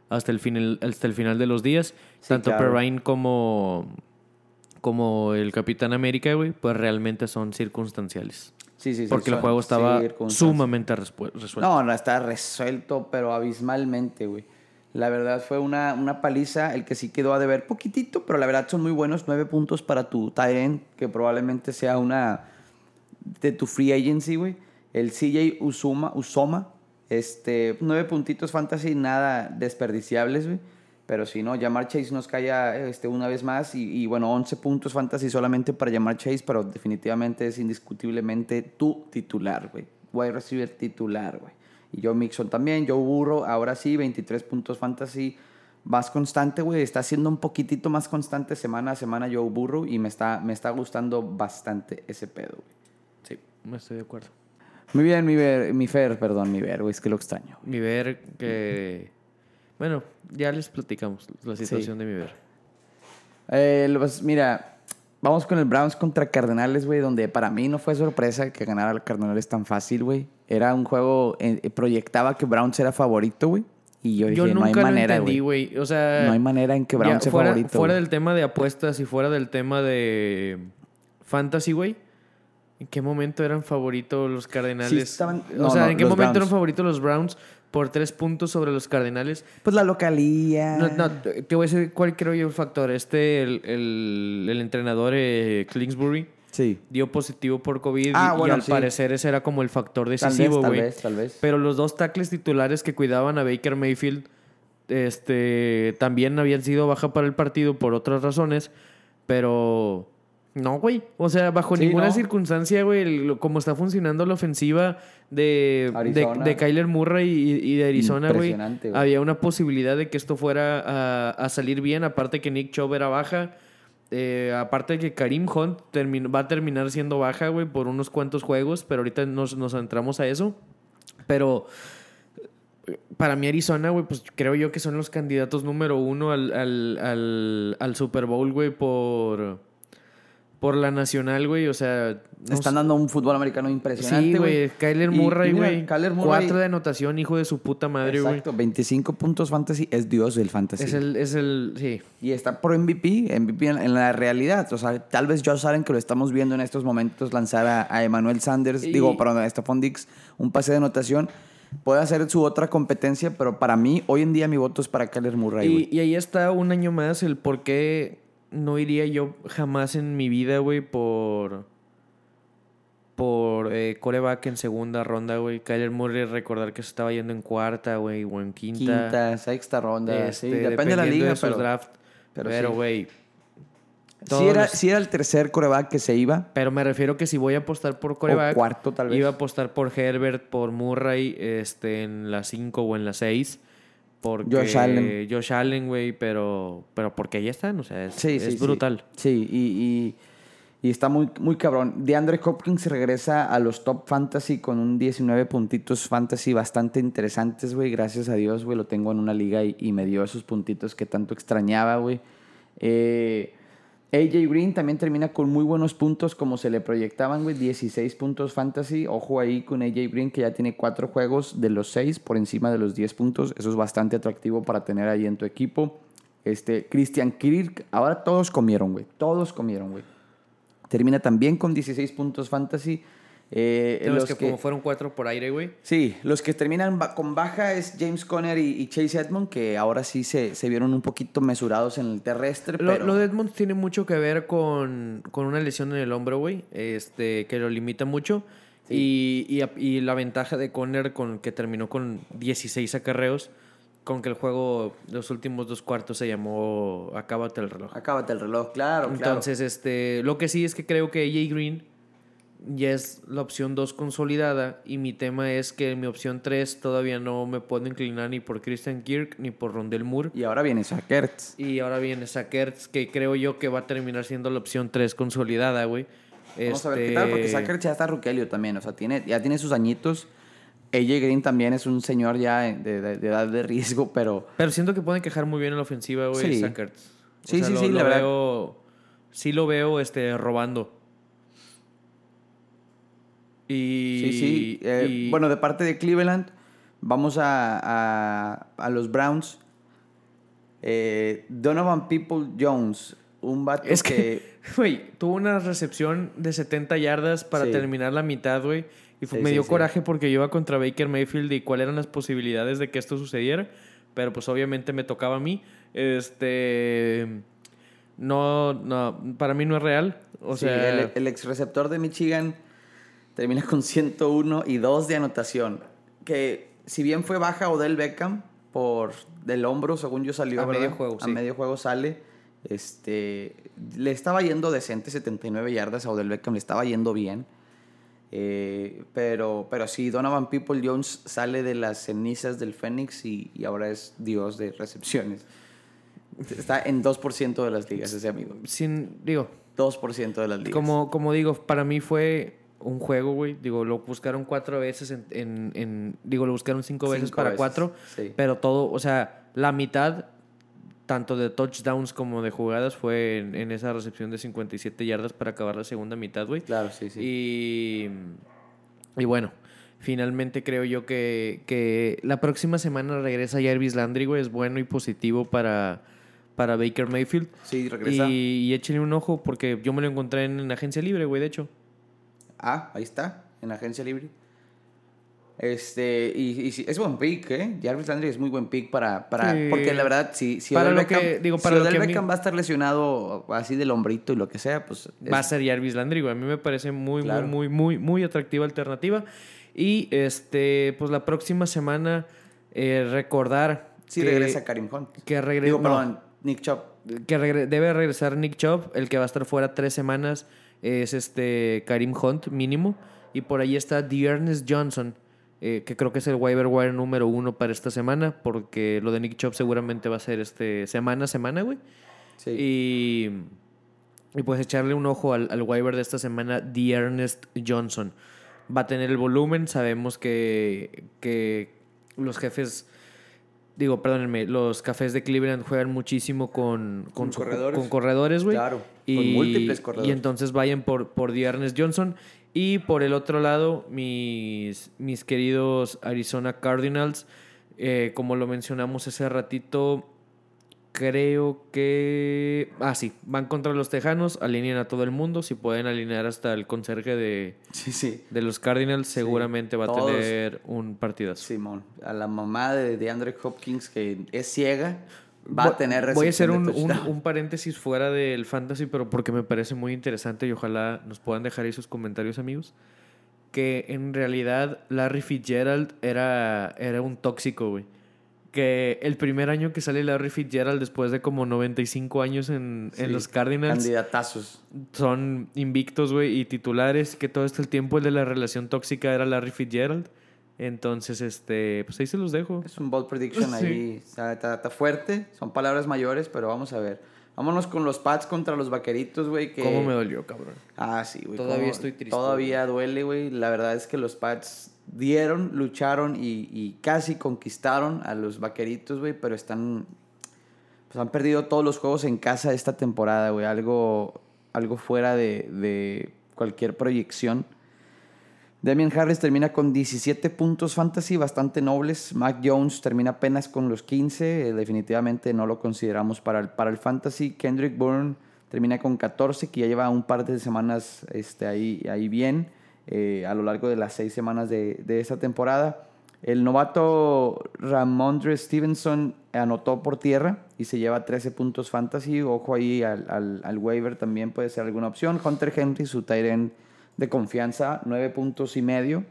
B: hasta el final, hasta el final de los días.
A: Sí,
B: Tanto
A: claro.
B: Perrine como, como el Capitán América, güey, pues realmente son circunstanciales.
A: Sí, sí, sí.
B: Porque el juego estaba sumamente resuelto.
A: No, no, está resuelto, pero abismalmente, güey. La verdad fue una, una paliza. El que sí quedó a deber poquitito, pero la verdad son muy buenos. Nueve puntos para tu end, que probablemente sea una de tu free agency, güey. El CJ Usuma, Usoma, Este, nueve puntitos fantasy, nada desperdiciables, güey. Pero si no, llamar Chase nos calla este, una vez más. Y, y, bueno, 11 puntos fantasy solamente para llamar Chase, pero definitivamente es indiscutiblemente tu titular, güey. Wide receiver titular, güey. Y Joe Mixon también. Joe Burro, ahora sí, 23 puntos fantasy. Más constante, güey. Está siendo un poquitito más constante semana a semana Joe Burro. Y me está, me está gustando bastante ese pedo, güey.
B: Sí, me estoy de acuerdo.
A: Muy bien, mi, ver, mi Fer, perdón, mi Ver, güey. Es que lo extraño.
B: Mi Ver que... Bueno, ya les platicamos la situación
A: Sí.
B: de mi ver.
A: Eh, pues, mira, vamos con el Browns contra Cardenales, güey, donde para mí no fue sorpresa que ganara el Cardenales tan fácil, güey. Era un juego, eh, proyectaba que Browns era favorito, güey. Y yo dije,
B: Yo
A: no hay
B: nunca
A: manera,
B: entendí,
A: güey.
B: O sea,
A: No hay manera en que Browns sea
B: fuera,
A: favorito.
B: fuera del tema de apuestas y fuera del tema de fantasy, güey. ¿En qué momento eran favoritos los Cardenales?
A: Sí estaban-
B: o sea,
A: no,
B: ¿en qué momento
A: Browns.
B: eran favoritos los Browns por tres puntos sobre los Cardenales?
A: Pues la localía.
B: No, no, te voy a decir cuál creo yo el factor. Este, el, el- el entrenador eh, Kingsbury
A: Sí.
B: dio positivo por COVID
A: Ah,
B: y,
A: bueno,
B: al
A: sí.
B: parecer ese era como el factor
A: Tal vez,
B: decisivo,
A: tal
B: güey.
A: vez, tal vez.
B: Pero los dos tackles titulares que cuidaban a Baker Mayfield este, también habían sido baja para el partido por otras razones. Pero no, güey. O sea, bajo
A: Sí,
B: ninguna
A: no.
B: circunstancia, güey, como está funcionando la ofensiva de, de, Kyler Murray y, y de Arizona, güey, había una posibilidad de que esto fuera a, a salir bien. Aparte que Nick Chubb era baja. Eh, aparte de que Karim Hunt va a terminar siendo baja, güey, por unos cuantos juegos, pero ahorita nos, nos entramos a eso. Pero eh, para mí Arizona, güey, pues creo yo que son los candidatos número uno al, al Super Bowl, güey, por, por la nacional, güey. O sea, no
A: Están
B: sé.
A: dando un fútbol americano impresionante,
B: Sí,
A: güey.
B: Kyler Murray, güey.
A: Kyler Murray-
B: Cuatro de anotación, hijo de su puta madre, güey.
A: Exacto, 25 puntos fantasy, es Dios del fantasy.
B: Es el, es el, sí.
A: Y está por MVP, MVP en, en la realidad. O sea, tal vez Josh Allen, que lo estamos viendo en estos momentos, lanzar a, a Emmanuel Sanders,
B: Y-
A: digo, perdón, a Stephon Dix, un pase de anotación, puede hacer su otra competencia, pero para mí, hoy en día mi voto es para Kyler Murray, güey.
B: Y, y ahí está un año más el por qué no iría yo jamás en mi vida, güey, por. Por eh, coreback en segunda ronda, güey. Kyler Murray, recordar que se estaba yendo en cuarta, güey, o en quinta.
A: Quinta, sexta ronda,
B: Este,
A: sí, depende de la liga,
B: sus
A: pero,
B: draft.
A: pero
B: güey.
A: sí,
B: todos
A: era, sí era el tercer coreback que se iba,
B: Pero me refiero que si voy a apostar por coreback.
A: o cuarto tal vez.
B: Iba a apostar por Herbert, por Murray, este, en la 5 o en la 6. Porque
A: Josh Allen.
B: Josh Allen, güey, pero, pero porque ahí están, o sea, es,
A: Sí,
B: es
A: sí.
B: brutal.
A: Sí, y, y, y está muy, muy cabrón. DeAndre Hopkins regresa a los top fantasy con un 19 puntitos fantasy bastante interesantes, güey. Gracias a Dios, güey. Lo tengo en una liga y, y me dio esos puntitos que tanto extrañaba, güey. Eh, AJ Green también termina con muy buenos puntos como se le proyectaban, güey. 16 puntos fantasy. Ojo ahí con AJ Green que ya tiene 4 juegos de los 6 por encima de los 10 puntos. Eso es bastante atractivo para tener ahí en tu equipo. Este, Christian Kirk, ahora todos comieron, güey. Todos comieron, güey. Termina también con 16 puntos fantasy. Eh,
B: Los,
A: los
B: que,
A: que-
B: como fueron cuatro por aire, güey.
A: Sí, los que terminan con baja es James Conner y, y Chase Edmond, que ahora sí se, se vieron un poquito mesurados en el terrestre,
B: Lo,
A: pero...
B: lo de Edmonds tiene mucho que ver con, con una lesión en el hombro, güey, este, que lo limita mucho. Y, y, y la ventaja de Conner, con, que terminó con 16 acarreos, con que el juego, los últimos dos cuartos se llamó Acábate el reloj.
A: Acábate el reloj, claro, claro.
B: Entonces, este, lo que sí es que creo que AJ Green ya es la opción 2 consolidada y mi tema es que en mi opción 3 todavía no me puedo inclinar ni por Christian Kirk ni por Rondell Moore.
A: Y ahora viene Sackers.
B: Y ahora viene Sackers, que creo yo que va a terminar siendo la opción 3 consolidada, güey.
A: Vamos a ver qué
B: Este,
A: tal, porque Sackers ya está Rukelio también, o sea, tiene, ya tiene sus añitos. AJ Green también es un señor ya de, de- de edad de riesgo, pero...
B: Pero siento que pueden quejar muy bien en la ofensiva, güey,
A: Sí. Sí,
B: sea,
A: sí,
B: lo-
A: sí,
B: lo
A: la verdad.
B: veo, Sí lo veo este, robando. Y,
A: Sí, sí. eh,
B: y-
A: Bueno, de parte de Cleveland, vamos a, a, a los Browns. Eh, Donovan People Jones, un vato
B: Es
A: que... *laughs*
B: güey, tuvo una recepción de 70 yardas para
A: Sí.
B: terminar la mitad, güey. Y fue-
A: Sí,
B: me dio
A: sí.
B: coraje porque yo iba contra Baker Mayfield y cuáles eran las posibilidades de que esto sucediera. Pero pues obviamente me tocaba a mí. Este. No, no, para mí no es real. O sea,
A: el, el ex receptor de Michigan termina con 101 y 2 de anotación. Que si bien fue baja Odell Beckham por del hombro, según yo salió.
B: A
A: ¿verdad?
B: medio juego,
A: A
B: sí.
A: medio juego sale. Este, le estaba yendo decente, 79 yardas a Odell Beckham, le estaba yendo bien. Eh, pero, pero sí, Donovan People Jones sale de las cenizas del Fénix y, y ahora es dios de recepciones. Está en 2% de las ligas ese amigo.
B: Sin, digo,
A: 2% de las ligas.
B: como, como digo, para mí fue un juego, güey. Digo, lo buscaron cuatro veces en, en, en- digo, lo buscaron cinco, veces para
A: veces,
B: cuatro.
A: sí.
B: Pero todo, o sea, la mitad, tanto de touchdowns como de jugadas, fue en, en esa recepción de 57 yardas para acabar la segunda mitad, güey.
A: Claro, sí, sí.
B: Y, y bueno, finalmente creo yo que, que la próxima semana regresa Jarvis Landry, güey. Es bueno y positivo para, para Baker Mayfield.
A: Sí, regresa.
B: Y, y échenle un ojo porque yo me lo encontré en, en agencia libre, güey, de hecho.
A: Ah, ahí está, en agencia libre. Este, y, y sí, es buen pick, ¿eh? Jarvis Landry es muy buen pick para. para
B: Sí.
A: Porque la verdad, si, si
B: Para lo que-
A: Beckham,
B: digo,
A: si
B: para lo que a mí-
A: Beckham va a estar lesionado así del hombrito y lo que sea, pues. es-
B: Va a ser Jarvis Landry, güey. A mí me parece muy,
A: Claro.
B: muy, muy, muy, muy atractiva alternativa. Y este, pues la próxima semana eh, recordar
A: sí,
B: que,
A: regresa Karim Hunt.
B: que regre-
A: Digo,
B: no,
A: perdón, Nick Chubb.
B: que regre- debe regresar Nick Chubb, el que va a estar fuera tres semanas es este Karim Hunt mínimo. Y por ahí está Dearness Johnson, eh, que creo que es el waiver wire número uno para esta semana, porque lo de Nick Chubb seguramente va a ser este semana a semana, güey.
A: Sí.
B: Y, y pues echarle un ojo al, al waiver de esta semana, The Ernest Johnson. Va a tener el volumen, sabemos que, que los jefes, digo, perdónenme, los cafés de Cleveland juegan muchísimo con, con,
A: Con
B: su-
A: corredores.
B: con corredores, güey.
A: Claro,
B: Y,
A: con múltiples corredores.
B: Y entonces vayan por, por The Ernest Johnson. Y por el otro lado, mis, mis queridos Arizona Cardinals, eh, como lo mencionamos hace ratito, creo que... Ah, sí, van contra los Tejanos, alinean a todo el mundo, si pueden alinear hasta el conserje de,
A: Sí, sí.
B: de los Cardinals, seguramente va a
A: todos.
B: tener un partidazo.
A: Simón. A la mamá de, de Andre Hopkins, que es ciega, va a tener
B: Voy a hacer un, un- un paréntesis fuera del fantasy, pero porque me parece muy interesante y ojalá nos puedan dejar ahí sus comentarios, amigos. Que en realidad Larry Fitzgerald era, era un tóxico, güey. Que el primer año que sale Larry Fitzgerald, después de como 95 años en, en
A: Sí,
B: los Cardinals,
A: Candidatazos.
B: son invictos, güey, y titulares. Que todo este tiempo el de la relación tóxica era Larry Fitzgerald. Entonces, este, pues ahí se los dejo.
A: Es un bold prediction *laughs*
B: Sí.
A: ahí. Está, está- está fuerte. Son palabras mayores, pero vamos a ver. Vámonos con los Pats contra los Vaqueritos, güey. Que...
B: ¿Cómo me dolió, cabrón?
A: Ah, sí, güey.
B: Todavía
A: cómo-
B: estoy triste,
A: Todavía duele, güey. La verdad es que los Pats dieron, lucharon y, y casi conquistaron a los Vaqueritos, güey. Pero están... Pues han perdido todos los juegos en casa esta temporada, güey. Algo, algo fuera de, de cualquier proyección. Damian Harris termina con 17 puntos fantasy, bastante nobles. Mac Jones termina apenas con los 15. eh, definitivamente no lo consideramos para el, para el fantasy. Kendrick Bourne termina con 14, que ya lleva un par de semanas este, ahí, ahí bien eh, a lo largo de las seis semanas de, de esta temporada. El novato Ramondre Stevenson anotó por tierra y se lleva 13 puntos fantasy. Ojo ahí al, al, waiver también puede ser alguna opción. Hunter Henry, su tight de confianza, 9 puntos y medio.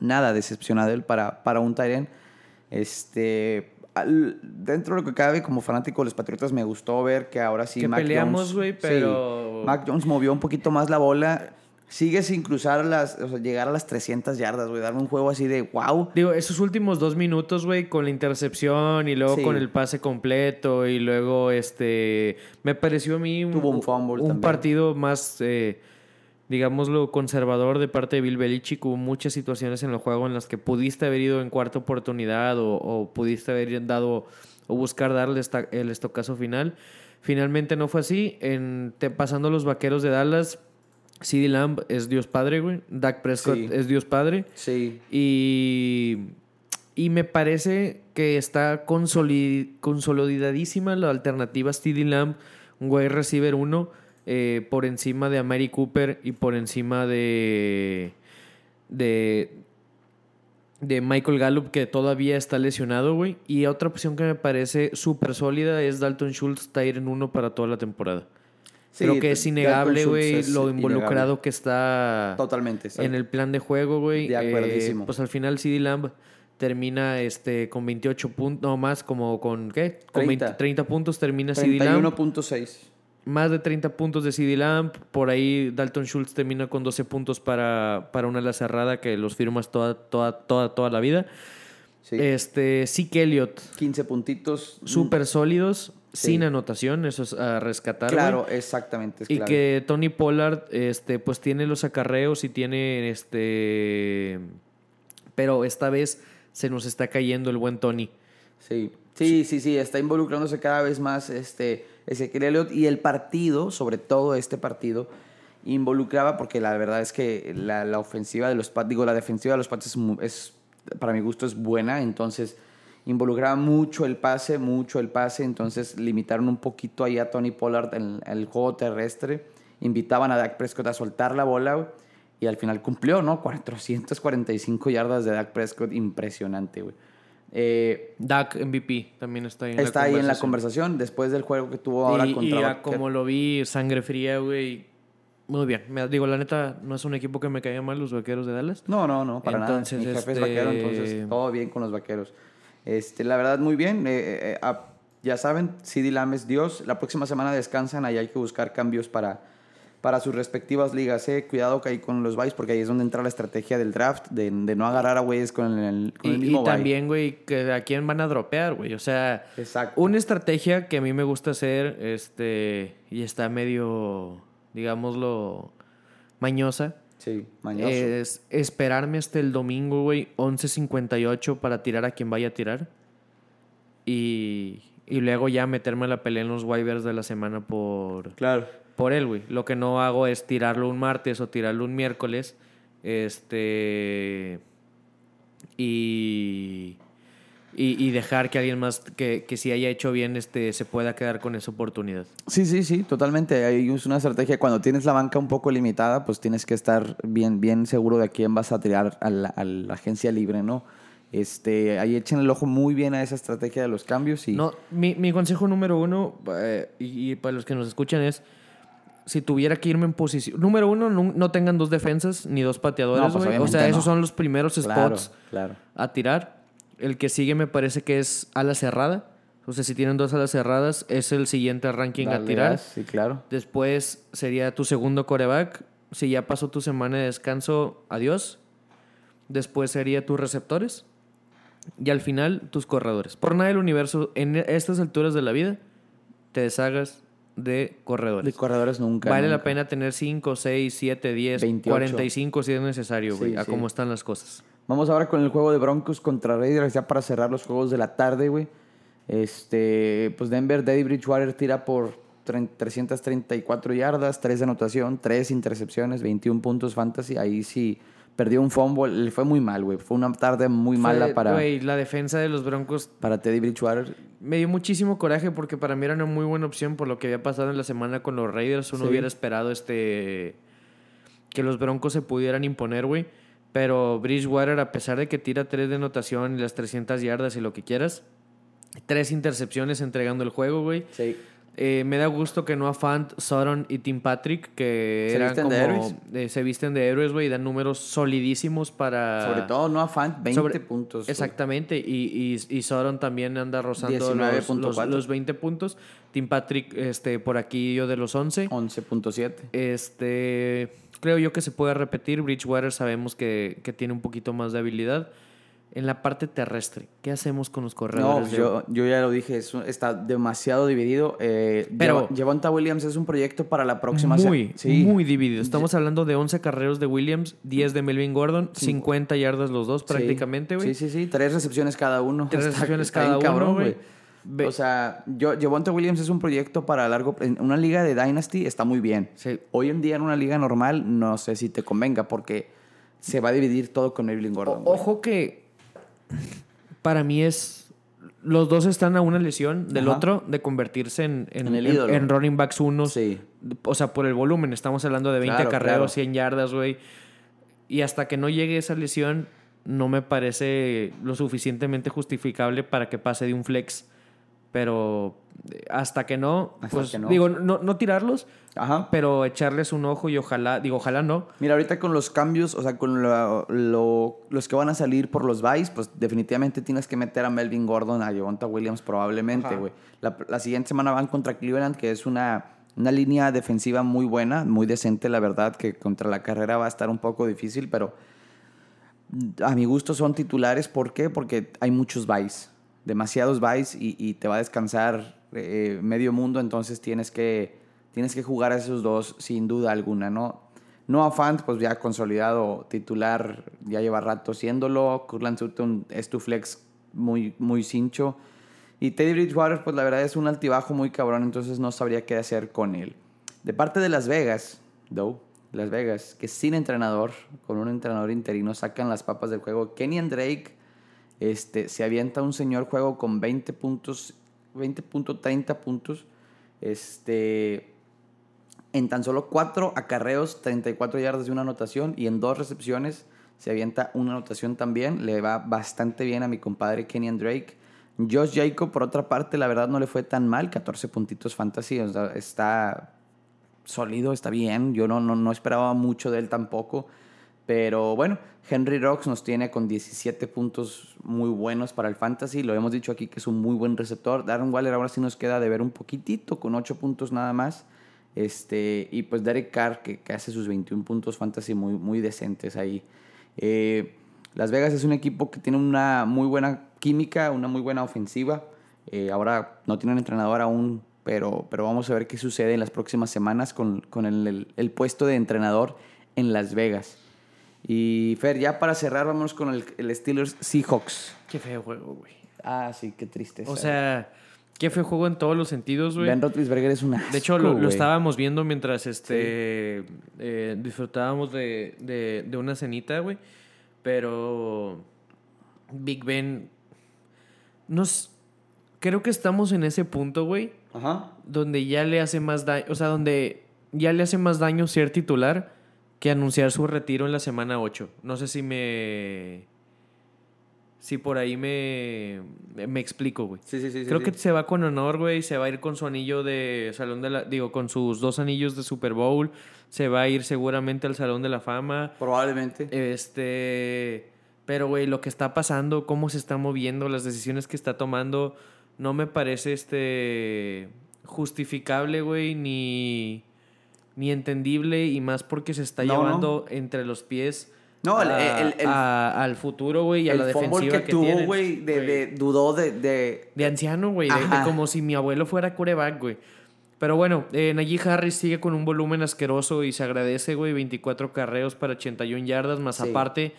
A: Nada decepcionado él para, para un end. Este, al- dentro de lo que cabe, como fanático de los Patriotas, me gustó ver que ahora sí
B: Que
A: Mac
B: peleamos, güey,
A: sí,
B: pero-
A: Mac Jones movió un poquito más la bola. Sigue sin cruzar las, o sea, llegar a las 300 yardas, güey. Darme un juego así de wow.
B: Digo, esos últimos dos minutos, güey, con la intercepción y luego
A: Sí.
B: con el pase completo y luego, este, me pareció a mí un,
A: Tuvo un fumble también.
B: partido más, eh, digámoslo, conservador de parte de Bill Belichick. Hubo muchas situaciones en el juego en las que pudiste haber ido en cuarta oportunidad o, o pudiste haber dado o buscar darle esta- el estocazo final. Finalmente no fue así. En, te- pasando a los vaqueros de Dallas, CeeDee Lamb es Dios Padre, güey. Dak Prescott
A: Sí.
B: es Dios Padre.
A: Sí,
B: Y, y me parece que está consolid- consolidadísima la alternativa Steely Lamb, un wide receiver 1, por encima de Amari Cooper y por encima de, de, de Michael Gallup, que todavía está lesionado, güey. Y otra opción que me parece súper sólida es Dalton Schultz, en 1 para toda la temporada.
A: Sí,
B: Creo que es innegable, güey, lo
A: innegable.
B: involucrado que está
A: totalmente.
B: en el plan de juego, güey.
A: De
B: Eh,
A: acuerdísimo.
B: pues al final CD Lamb termina este, con 28 puntos, no más, como con, ¿qué? Con
A: 30.
B: 20 30 puntos termina CD Lamb.
A: 31.6.
B: Más de 30 puntos de CD Lamb. Por ahí Dalton Schultz termina con 12 puntos para, para una ala cerrada que los firmas toda, toda, toda, toda la vida.
A: Sí.
B: Este, Zeke Elliott,
A: 15 puntitos.
B: súper sólidos,
A: Sí.
B: sin anotación, eso es a rescatar.
A: Claro, exactamente. Es
B: Y que Tony Pollard, este, pues tiene los acarreos y tiene este. Pero esta vez se nos está cayendo el buen Tony.
A: Sí, sí, sí, sí, está involucrándose cada vez más este Ezequiel Elliott y el partido, sobre todo este partido, involucraba, porque la verdad es que la, ofensiva de los Pats, digo, la defensiva de los Pats es, para mi gusto, es buena, entonces involucraba mucho el pase, mucho el pase, entonces limitaron un poquito ahí a Tony Pollard en el juego terrestre, invitaban a Dak Prescott a soltar la bola y al final cumplió, ¿no? 445 yardas de Dak Prescott, impresionante, güey. Eh,
B: Dak MVP también está ahí en
A: Está
B: la
A: ahí en la
B: conversación.
A: después del juego que tuvo ahora
B: y,
A: contra
B: y a
A: Vaquer-
B: como lo vi, sangre fría, güey. Muy bien. Me, digo, la neta, no es un equipo que me caiga mal, los vaqueros de Dallas.
A: No, no, no, para
B: Entonces,
A: nada. Mi jefe
B: este-
A: es vaquero, entonces todo bien con los vaqueros. Este, la verdad, muy bien. Eh, eh, eh, ah, ya saben, CD Lamb es Dios. La próxima semana descansan, ahí hay que buscar cambios para, para sus respectivas ligas. Eh. Cuidado que ahí con los buys, porque ahí es donde entra la estrategia del draft, de, de no agarrar a güeyes con el, con
B: Y,
A: el
B: y
A: mismo
B: también, güey, que a quién van a dropear, güey. O sea,
A: Exacto.
B: una estrategia que a mí me gusta hacer, este, y está medio, digámoslo, mañosa,
A: Sí, mañoso.
B: es esperarme hasta el domingo, güey, 11.58 para tirar a quien vaya a tirar. Y, y luego ya meterme a la pelea en los waivers de la semana por,
A: claro.
B: Por él, güey. Lo que no hago es tirarlo un martes o tirarlo un miércoles. Este. Y. Y, y dejar que alguien más que, que si haya hecho bien este se pueda quedar con esa oportunidad.
A: Sí, sí, sí, totalmente. Hay es una estrategia. Cuando tienes la banca un poco limitada, pues tienes que estar bien, bien seguro de a quién vas a tirar a la, a la agencia libre, ¿no? Este, ahí echen el ojo muy bien a esa estrategia de los cambios y
B: No, mi, mi consejo número uno, eh, y, y para los que nos escuchan, es si tuviera que irme en posición. Número uno, no, no tengan dos defensas ni dos pateadores,
A: No, pues,
B: o sea,
A: no.
B: esos son los primeros spots
A: claro.
B: a tirar. El que sigue me parece que es ala cerrada. O sea, si tienen dos alas cerradas, es el siguiente ranking a tirar.
A: gas, sí, claro.
B: Después sería tu segundo coreback. Si ya pasó tu semana de descanso, adiós. Después sería tus receptores. Y al final, tus corredores. Por nada del universo, en estas alturas de la vida, te deshagas de corredores.
A: De corredores nunca.
B: vale la
A: nunca.
B: pena tener 5, 6, 7, 10,
A: 28.
B: 45 si es necesario, güey,
A: Sí,
B: a
A: sí.
B: cómo están las cosas.
A: Vamos ahora con el juego de Broncos contra Raiders, ya para cerrar los juegos de la tarde, güey. Este, pues Denver, Daddy Bridgewater tira por tre- 334 yardas, 3 de anotación, 3 intercepciones, 21 puntos fantasy. Ahí sí perdió un fumble, le fue muy mal, güey. Fue una tarde muy mala para,
B: Güey, la defensa de los Broncos
A: para Teddy Bridgewater.
B: me dio muchísimo coraje porque para mí era una muy buena opción por lo que había pasado en la semana con los Raiders. Uno
A: Sí.
B: hubiera esperado este que los Broncos se pudieran imponer, güey. Pero Bridgewater, a pesar de que tira 3 de anotación y las 300 yardas y lo que quieras, tres intercepciones entregando el juego, güey.
A: Sí.
B: Eh, me da gusto que no a Fant, Sutton y Tim Patrick, que
A: Se
B: eran
A: visten
B: como.
A: de héroes.
B: eh, se visten de héroes, güey, y dan números solidísimos para.
A: Sobre todo no a Fant, 20
B: Sobre-
A: puntos.
B: Exactamente, y, y, y Sutton también anda rozando los,
A: 19.4.
B: los, los 20 puntos. Tim Patrick, este, por aquí yo de los 11.
A: 11.7.
B: Este, creo yo que se puede repetir. Bridgewater sabemos que, que tiene un poquito más de habilidad. En la parte terrestre, ¿qué hacemos con los
A: No,
B: corredores? de-
A: yo, yo ya lo dije, es está demasiado dividido. Eh,
B: Pero-
A: Jav- Javonta Williams es un proyecto para la próxima
B: muy,
A: sí.
B: muy dividido. Estamos hablando de 11 carreros de Williams, 10 de Melvin Gordon, 50 yardas los dos
A: Sí.
B: prácticamente, güey.
A: Sí, sí, sí. Tres recepciones cada uno.
B: Tres
A: Está-
B: recepciones
A: está
B: cada uno, güey.
A: O sea, yo, Williams es un proyecto para largo... En una liga de Dynasty está muy bien.
B: Sí.
A: Hoy en día en una liga normal no sé si te convenga porque se va a dividir todo con Melvin Gordon.
B: O- ojo que para mí es. Los dos están a una lesión del
A: Ajá.
B: otro de convertirse en, en,
A: En el
B: en-
A: ídolo.
B: en running backs unos.
A: Sí.
B: O sea, por el volumen. Estamos hablando de 20
A: Claro,
B: carreros,
A: claro.
B: 100 yardas, güey. Y hasta que no llegue esa lesión, no me parece lo suficientemente justificable para que pase de un flex Pero hasta que no,
A: Hasta
B: pues
A: que no.
B: digo, no, no tirarlos,
A: Ajá.
B: pero echarles un ojo y ojalá, digo, ojalá no.
A: Mira, ahorita con los cambios, o sea, con lo- lo- los que van a salir por los buys, pues definitivamente tienes que meter a Melvin Gordon, a Javonta Williams probablemente, güey. La, la siguiente semana van contra Cleveland, que es una, una línea defensiva muy buena, muy decente, la verdad, que contra la carrera va a estar un poco difícil, pero a mi gusto son titulares. ¿Por qué? Porque hay muchos buys, demasiados buys y, te va a descansar eh, medio mundo, entonces tienes que, tienes que jugar a esos dos sin duda alguna, ¿no? Noah Fant, pues ya consolidado titular, ya lleva rato siéndolo. Curland Sutton es tu flex muy, muy cincho. Y Teddy Bridgewater, pues la verdad es un altibajo muy cabrón, entonces no sabría qué hacer con él. De parte de Las Vegas, though, Las Vegas, que sin entrenador, con un entrenador interino, sacan las papas del juego. Kenyan Drake este, se avienta un señor juego con 20 puntos, 20.30 puntos. Este, en tan solo 4 acarreos, 34 yardas de una anotación y en dos recepciones se avienta una anotación también. Le va bastante bien a mi compadre Kenyan Drake. Josh Jacob, por otra parte, la verdad no le fue tan mal, 14 puntitos fantasy, está sólido, está bien. Yo no, no, no esperaba mucho de él tampoco. Pero bueno, Henry Rocks nos tiene con 17 puntos muy buenos para el fantasy. Lo hemos dicho aquí que es un muy buen receptor. Darren Waller ahora sí nos queda de ver un poquitito con 8 puntos nada más. Este, y pues Derek Carr que, que hace sus 21 puntos fantasy muy, muy decentes ahí. Eh, Las Vegas es un equipo que tiene una muy buena química, una muy buena ofensiva. Eh, ahora no tienen entrenador aún, pero, pero vamos a ver qué sucede en las próximas semanas con, con el, puesto de entrenador en Las Vegas. Y Fer, ya para cerrar, vámonos con el, el Steelers Seahawks.
B: Qué feo juego, güey.
A: Ah, sí, qué triste.
B: O sea, qué feo juego en todos los sentidos, güey.
A: Ben Roethlisberger es una.
B: De hecho, lo, lo estábamos viendo mientras este eh, disfrutábamos de, de, de una cenita, güey. Pero Big Ben nos creo que estamos en ese punto, güey,
A: Ajá.
B: donde ya le hace más daño, o sea, donde ya le hace más daño ser titular que anunciar su retiro en la semana 8. No sé si me si por ahí me me explico, güey.
A: Sí, sí, sí.
B: Creo
A: sí,
B: que
A: sí.
B: se va con honor, güey. Se va a ir con su anillo de Salón de la... Digo, con sus dos anillos de Super Bowl. Se va a ir seguramente al Salón de la Fama.
A: Probablemente.
B: Este... Pero, güey, lo que está pasando, cómo se está moviendo, las decisiones que está tomando, no me parece, este... Justificable, güey, ni... Ni entendible. Y más porque se está
A: No, no.
B: llevando entre los pies...
A: No, el-
B: a-
A: el- el-
B: a- al futuro, güey, y a la defensiva
A: que,
B: que,
A: tuvo, güey, de,
B: güey.
A: de- dudó de, de-
B: De anciano, güey. Como si mi abuelo fuera coreback, güey. Pero bueno, eh, Najee Harris sigue con un volumen asqueroso y se agradece, güey. 24 carreos para 81 yardas, más
A: Sí.
B: aparte,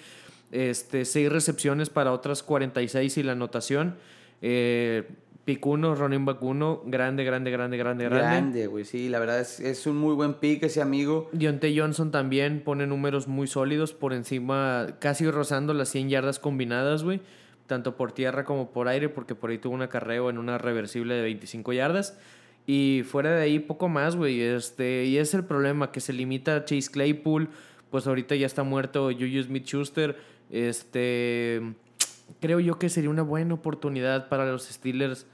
B: este, 6 recepciones para otras 46 y la anotación. Eh, Picuno, running back uno, grande, grande, grande, grande, grande.
A: grande, güey. Sí, la verdad es, es un muy buen pick ese amigo.
B: Deontay Johnson también pone números muy sólidos por encima, casi rozando las 100 yardas combinadas, güey. Tanto por tierra como por aire, porque por ahí tuvo un acarreo en una reversible de 25 yardas. Y fuera de ahí, poco más, güey. Este, y es el problema, que se limita a Chase Claypool. Pues ahorita ya está muerto Juju Smith Schuster. Este. Creo yo que sería una buena oportunidad para los Steelers.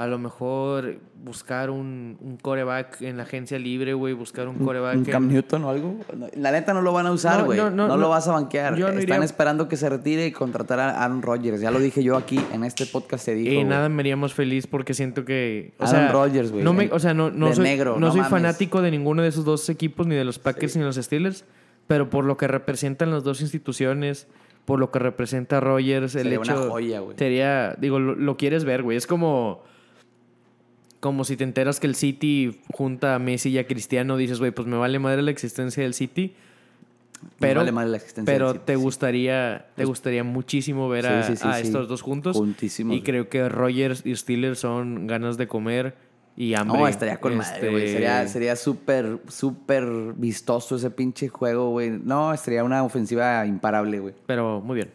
B: A lo mejor buscar un, un coreback en la agencia libre, güey. Buscar un coreback.
A: ¿Un
B: en-
A: Cam Newton o algo? La neta no lo van a usar, güey.
B: no,
A: No,
B: no,
A: lo vas a banquear. Están
B: iría-
A: esperando que se retire y contratar a Aaron Rodgers. Ya lo dije yo aquí en este podcast se dijo.
B: Y nada me haría más feliz porque siento que. O
A: Aaron Rodgers, güey,
B: No me, o sea, no, no soy,
A: negro,
B: no
A: no
B: soy
A: mames.
B: fanático de ninguno de esos dos equipos, ni de los Packers ni de los Steelers. Pero por lo que representan las dos instituciones, por lo que representa Rogers, el
A: Sería
B: hecho.
A: una joya, güey.
B: Sería. Digo, lo, lo quieres ver, güey. Es como. Como si te enteras que el City junta a Messi y a Cristiano, dices, güey, pues me vale madre la existencia del City.
A: Me
B: Pero,
A: vale madre la existencia
B: pero
A: del City,
B: te
A: sí.
B: gustaría, te gustaría muchísimo ver a,
A: Sí, sí, sí,
B: a
A: sí.
B: estos dos juntos.
A: Juntísimos,
B: Y creo que Rogers y Steelers son ganas de comer y hambre.
A: No, estaría con madre,
B: Este,
A: güey. Sería, sería súper, súper vistoso ese pinche juego, güey. No, sería una ofensiva imparable, güey.
B: Pero muy bien.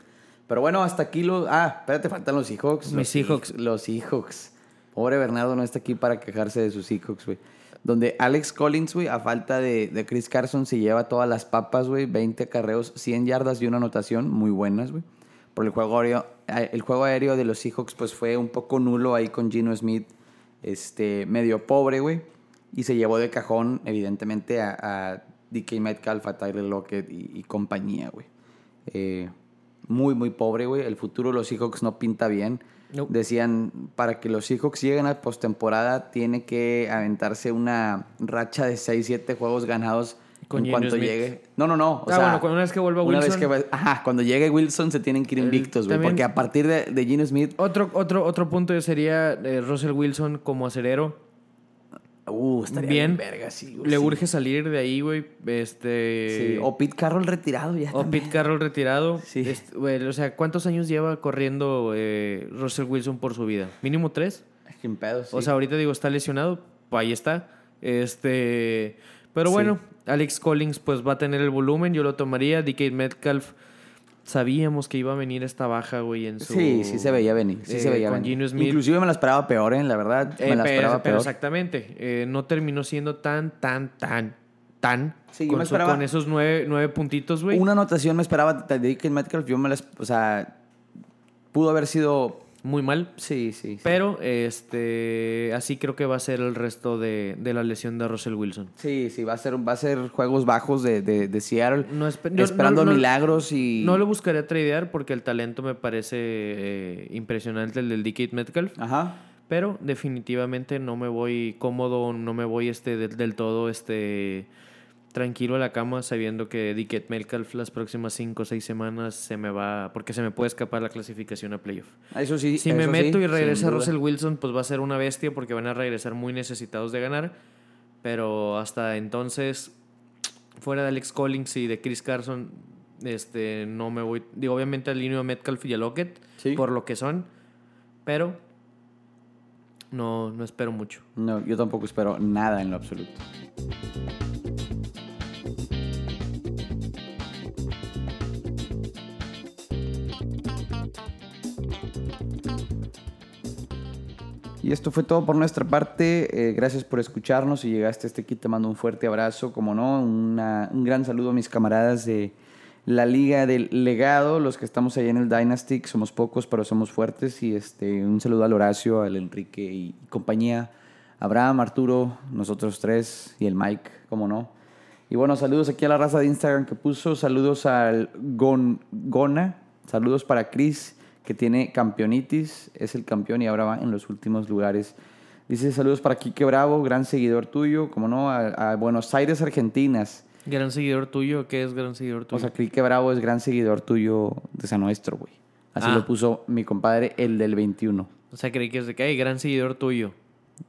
A: Pero bueno, hasta aquí los... Ah, espérate, faltan los Seahawks.
B: Mis
A: Los
B: Seahawks.
A: Seah- Los Seahawks. Pobre Bernardo no está aquí para quejarse de sus Seahawks, güey. Donde Alex Collins, güey, a falta de, de Chris Carson, se lleva todas las papas, güey. 20 carreos, 100 yardas y una anotación muy buenas, güey. por el juego aéreo. El juego aéreo de los Seahawks pues fue un poco nulo ahí con Gino Smith, este, medio pobre, güey. Y se llevó de cajón, evidentemente, a, a DK Metcalf, a Tyler Lockett y, y compañía, güey. Eh, muy, muy pobre, güey. El futuro de los Seahawks no pinta bien.
B: Nope.
A: Decían, para que los Seahawks lleguen a postemporada, tiene que aventarse una racha de 6, 7 juegos ganados
B: Con
A: en cuanto
B: Smith.
A: llegue. No, no, no. O
B: ah,
A: sea,
B: bueno, cuando una vez que vuelva
A: una
B: Wilson.
A: vez que va- ajá, cuando llegue Wilson se tienen que ir invictos, güey. Porque a partir de, de Smith,
B: Otro, otro, otro punto sería eh, Russell Wilson como acerero.
A: Uh, estaría
B: Bien.
A: bien, verga, sí, güey,
B: Le
A: sí.
B: urge salir de ahí, güey. Este.
A: Sí, O Pete Carroll retirado ya.
B: O
A: también.
B: Pete Carroll retirado.
A: Sí.
B: Este, güey, o sea, ¿cuántos años lleva corriendo eh, Russell Wilson por su vida? ¿Mínimo tres?
A: Sin pedo, sí.
B: O sea, ahorita digo, está lesionado. Pues ahí está. Este. Pero bueno, Alex Collins pues va a tener el volumen. Yo lo tomaría. DK Metcalf. Sabíamos que iba a venir esta baja, güey, en su...
A: Sí, sí se veía venir. Sí
B: eh,
A: se veía
B: con
A: venir.
B: Smith.
A: Inclusive me la esperaba peor, ¿eh? La verdad.
B: Eh,
A: me la
B: pero,
A: esperaba
B: pero
A: peor.
B: exactamente. eh, no terminó siendo tan, tan, tan, tan.
A: Sí, yo
B: con,
A: me
B: su-
A: esperaba-
B: con esos nueve, nueve puntitos, güey.
A: Una anotación me esperaba de DK Metcalf. Yo me la... O sea, pudo haber sido...
B: Muy mal.
A: Sí, sí. sí.
B: Pero este así creo que va a ser el resto de, de la lesión de Russell Wilson.
A: Sí, sí, va a ser, va a ser juegos bajos de, de, de Seattle.
B: No espe- yo-
A: esperando
B: no- no-
A: milagros y...
B: No lo buscaría tradear porque el talento me parece eh, impresionante el del DK Metcalf.
A: Ajá.
B: Pero definitivamente no me voy cómodo, no me voy este del, del todo este tranquilo a la cama sabiendo que DK Metcalf las próximas 5 o 6 semanas se me va, porque se me puede escapar la clasificación a playoff.
A: Eso sí.
B: Si me meto
A: sí,
B: y regresa. Russell Wilson, pues va a ser una bestia porque van a regresar muy necesitados de ganar. Pero hasta entonces, fuera de Alex Collins y de Chris Carson, este, no me voy. Digo, obviamente alineo a Metcalf y a Lockett
A: Sí.
B: por lo que son, pero no, no espero mucho.
A: No, yo tampoco espero nada en lo absoluto. Y esto fue todo por nuestra parte. Eh, gracias por escucharnos. Si llegaste hasta aquí, te mando un fuerte abrazo. Como no, una- un gran saludo a mis camaradas de la Liga del Legado, los que estamos ahí en el Dynasty. Somos pocos, pero somos fuertes. Y este, un saludo al Horacio, al Enrique y compañía. Abraham, Arturo, nosotros tres y el Mike, como no. Y bueno, saludos aquí a la raza de Instagram que puso. Saludos al Gon, Gona. Saludos para Chris, que tiene campeonitis. Es el campeón y ahora va en los últimos lugares. Dice saludos para Quique Bravo, gran seguidor tuyo. Como no, a, a Buenos Aires, Argentinas.
B: Gran seguidor tuyo, ¿qué es gran seguidor tuyo?
A: O sea, Quique Bravo es gran seguidor tuyo de San Nuestro, güey. Así
B: Ah.
A: lo puso mi compadre, el del 21.
B: O sea, creí que es de que hay gran seguidor tuyo.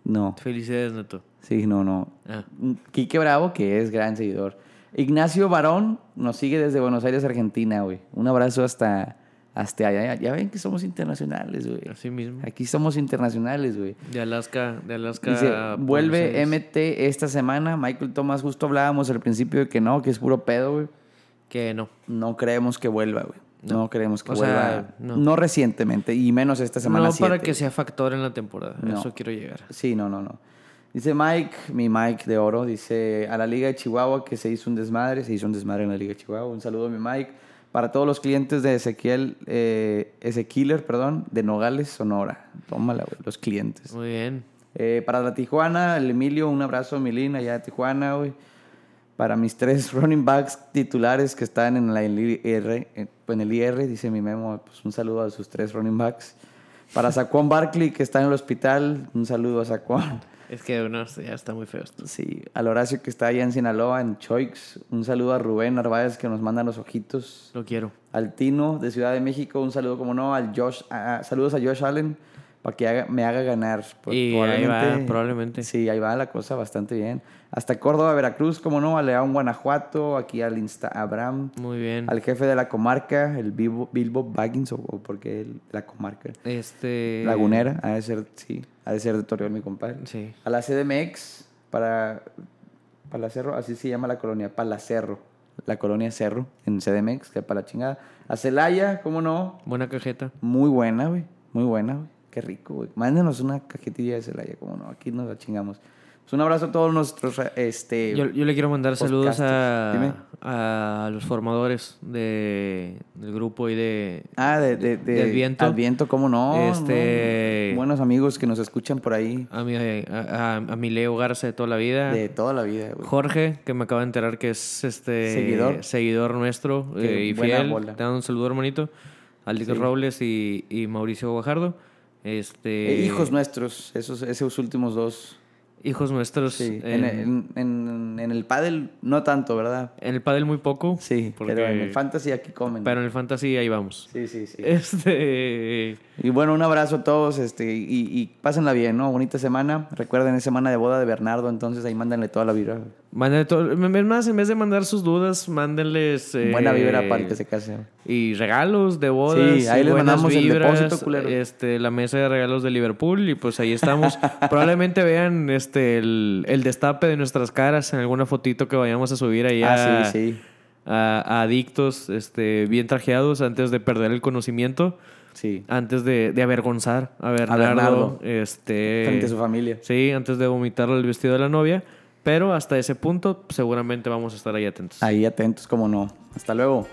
A: No,
B: Felicidades, Neto.
A: sí, no, no.
B: Ah.
A: Quique Bravo, que es gran seguidor. Ignacio Barón nos sigue desde Buenos Aires, Argentina, güey. Un abrazo hasta, hasta allá. Ya ven que somos internacionales, güey.
B: Así mismo.
A: Aquí somos internacionales, güey.
B: De Alaska, de Alaska.
A: Dice,
B: a
A: vuelve. MT esta semana. Michael Thomas, justo hablábamos al principio de que no, que es puro pedo, güey.
B: Que no.
A: No creemos que vuelva, güey. No, creemos que
B: O
A: vuelva.
B: sea,
A: no.
B: no.
A: recientemente, y menos esta semana
B: no para que sea factor en la temporada.
A: No.
B: Eso quiero llegar.
A: Sí, no, no, no. Dice Mike, mi Mike de oro, dice a la Liga de Chihuahua que se hizo un desmadre, se hizo un desmadre en la Liga de Chihuahua. Un saludo a mi Mike. Para todos los clientes de Ezequiel, eh, Ezequiler, perdón, de Nogales, Sonora. Tómala, güey, los clientes.
B: Muy bien.
A: Eh, para la Tijuana, el Emilio, un abrazo a Milín allá de Tijuana, güey. Para mis tres *laughs* running backs titulares que están en, la, IR, en en el IR, dice mi memo, pues un saludo a sus tres running backs. Para Saquon Barkley, que está en el hospital, un saludo a Saquon.
B: Es que no, ya está muy feo esto.
A: Sí, al Horacio que está allá en Sinaloa, en Choix. Un saludo a Rubén Narváez que nos manda los ojitos.
B: Lo quiero.
A: Al Tino de Ciudad de México, un saludo como no. Al Josh, a- a- saludos a Josh Allen para que haga- me haga ganar. Pues,
B: Y ahí va, probablemente.
A: Sí, ahí va la cosa bastante bien. Hasta Córdoba, Veracruz, como no. A León, Guanajuato. Aquí al Insta Abraham.
B: Muy bien.
A: Al jefe de la comarca, el Bilbo, Bilbo Baggins, o, o porque el- la comarca.
B: Este.
A: Lagunera, ha de ser, sí, ha de ser de Torreón, mi compadre.
B: Sí.
A: A la CDMX, para Palacerro, así se llama la colonia, Palacerro. La colonia Cerro, en CDMX, que para la chingada. A Celaya, ¿cómo no?
B: Buena cajeta.
A: Muy buena, güey. Muy buena, güey. Qué rico, güey. Mándenos una cajetilla de Celaya, ¿cómo no? Aquí nos la chingamos. Pues un abrazo a todos nuestros, este...
B: Yo, yo le quiero mandar saludos
A: Podcasters.
B: A, a los formadores de, del grupo y de...
A: Ah, de, de, de-
B: del viento.
A: Al viento, ¿cómo no?
B: Este-
A: No, Buenos amigos que nos escuchan por ahí
B: A mi, a, a- mi Leo Garza de toda la vida.
A: de toda la vida, güey.
B: Jorge, que me acaba de enterar que es este
A: Seguidor.
B: seguidor nuestro eh, y fiel.
A: bola.
B: Te dando un saludo, hermanito. Aldico
A: Sí.
B: Robles y, y Mauricio Guajardo. Este,
A: Eh, hijos nuestros, esos, esos últimos dos.
B: Hijos nuestros.
A: Sí.
B: En,
A: En, en, en- el pádel no tanto, ¿verdad?
B: en el pádel muy poco.
A: Sí,
B: porque-
A: pero en el fantasy aquí comen.
B: pero en el fantasy ahí vamos.
A: Sí, sí, sí.
B: Este...
A: Y bueno, un abrazo a todos este, y, y pásenla bien, ¿no? Bonita semana. Recuerden, es semana de boda de Bernardo, entonces ahí mándenle toda la vibra.
B: Mándenle todo, es más, en vez de mandar sus dudas, mándenles... eh,
A: Buena vibra para el que se case.
B: Y regalos de bodas.
A: Sí, ahí les mandamos el
B: vibras,
A: depósito, culero.
B: Este, la mesa de regalos de Liverpool. Y pues ahí estamos. *laughs* Probablemente vean este, el, el destape de nuestras caras en alguna fotito que vayamos a subir ahí a,
A: Ah, sí, sí.
B: a- a adictos este, bien trajeados antes de perder el conocimiento.
A: Sí.
B: Antes de, de avergonzar a Bernardo.
A: Bernardo.
B: Este,
A: Frente a su familia.
B: Sí, antes de vomitarle el vestido de la novia. Pero hasta ese punto seguramente vamos a estar ahí atentos.
A: Ahí atentos, como no. Hasta luego.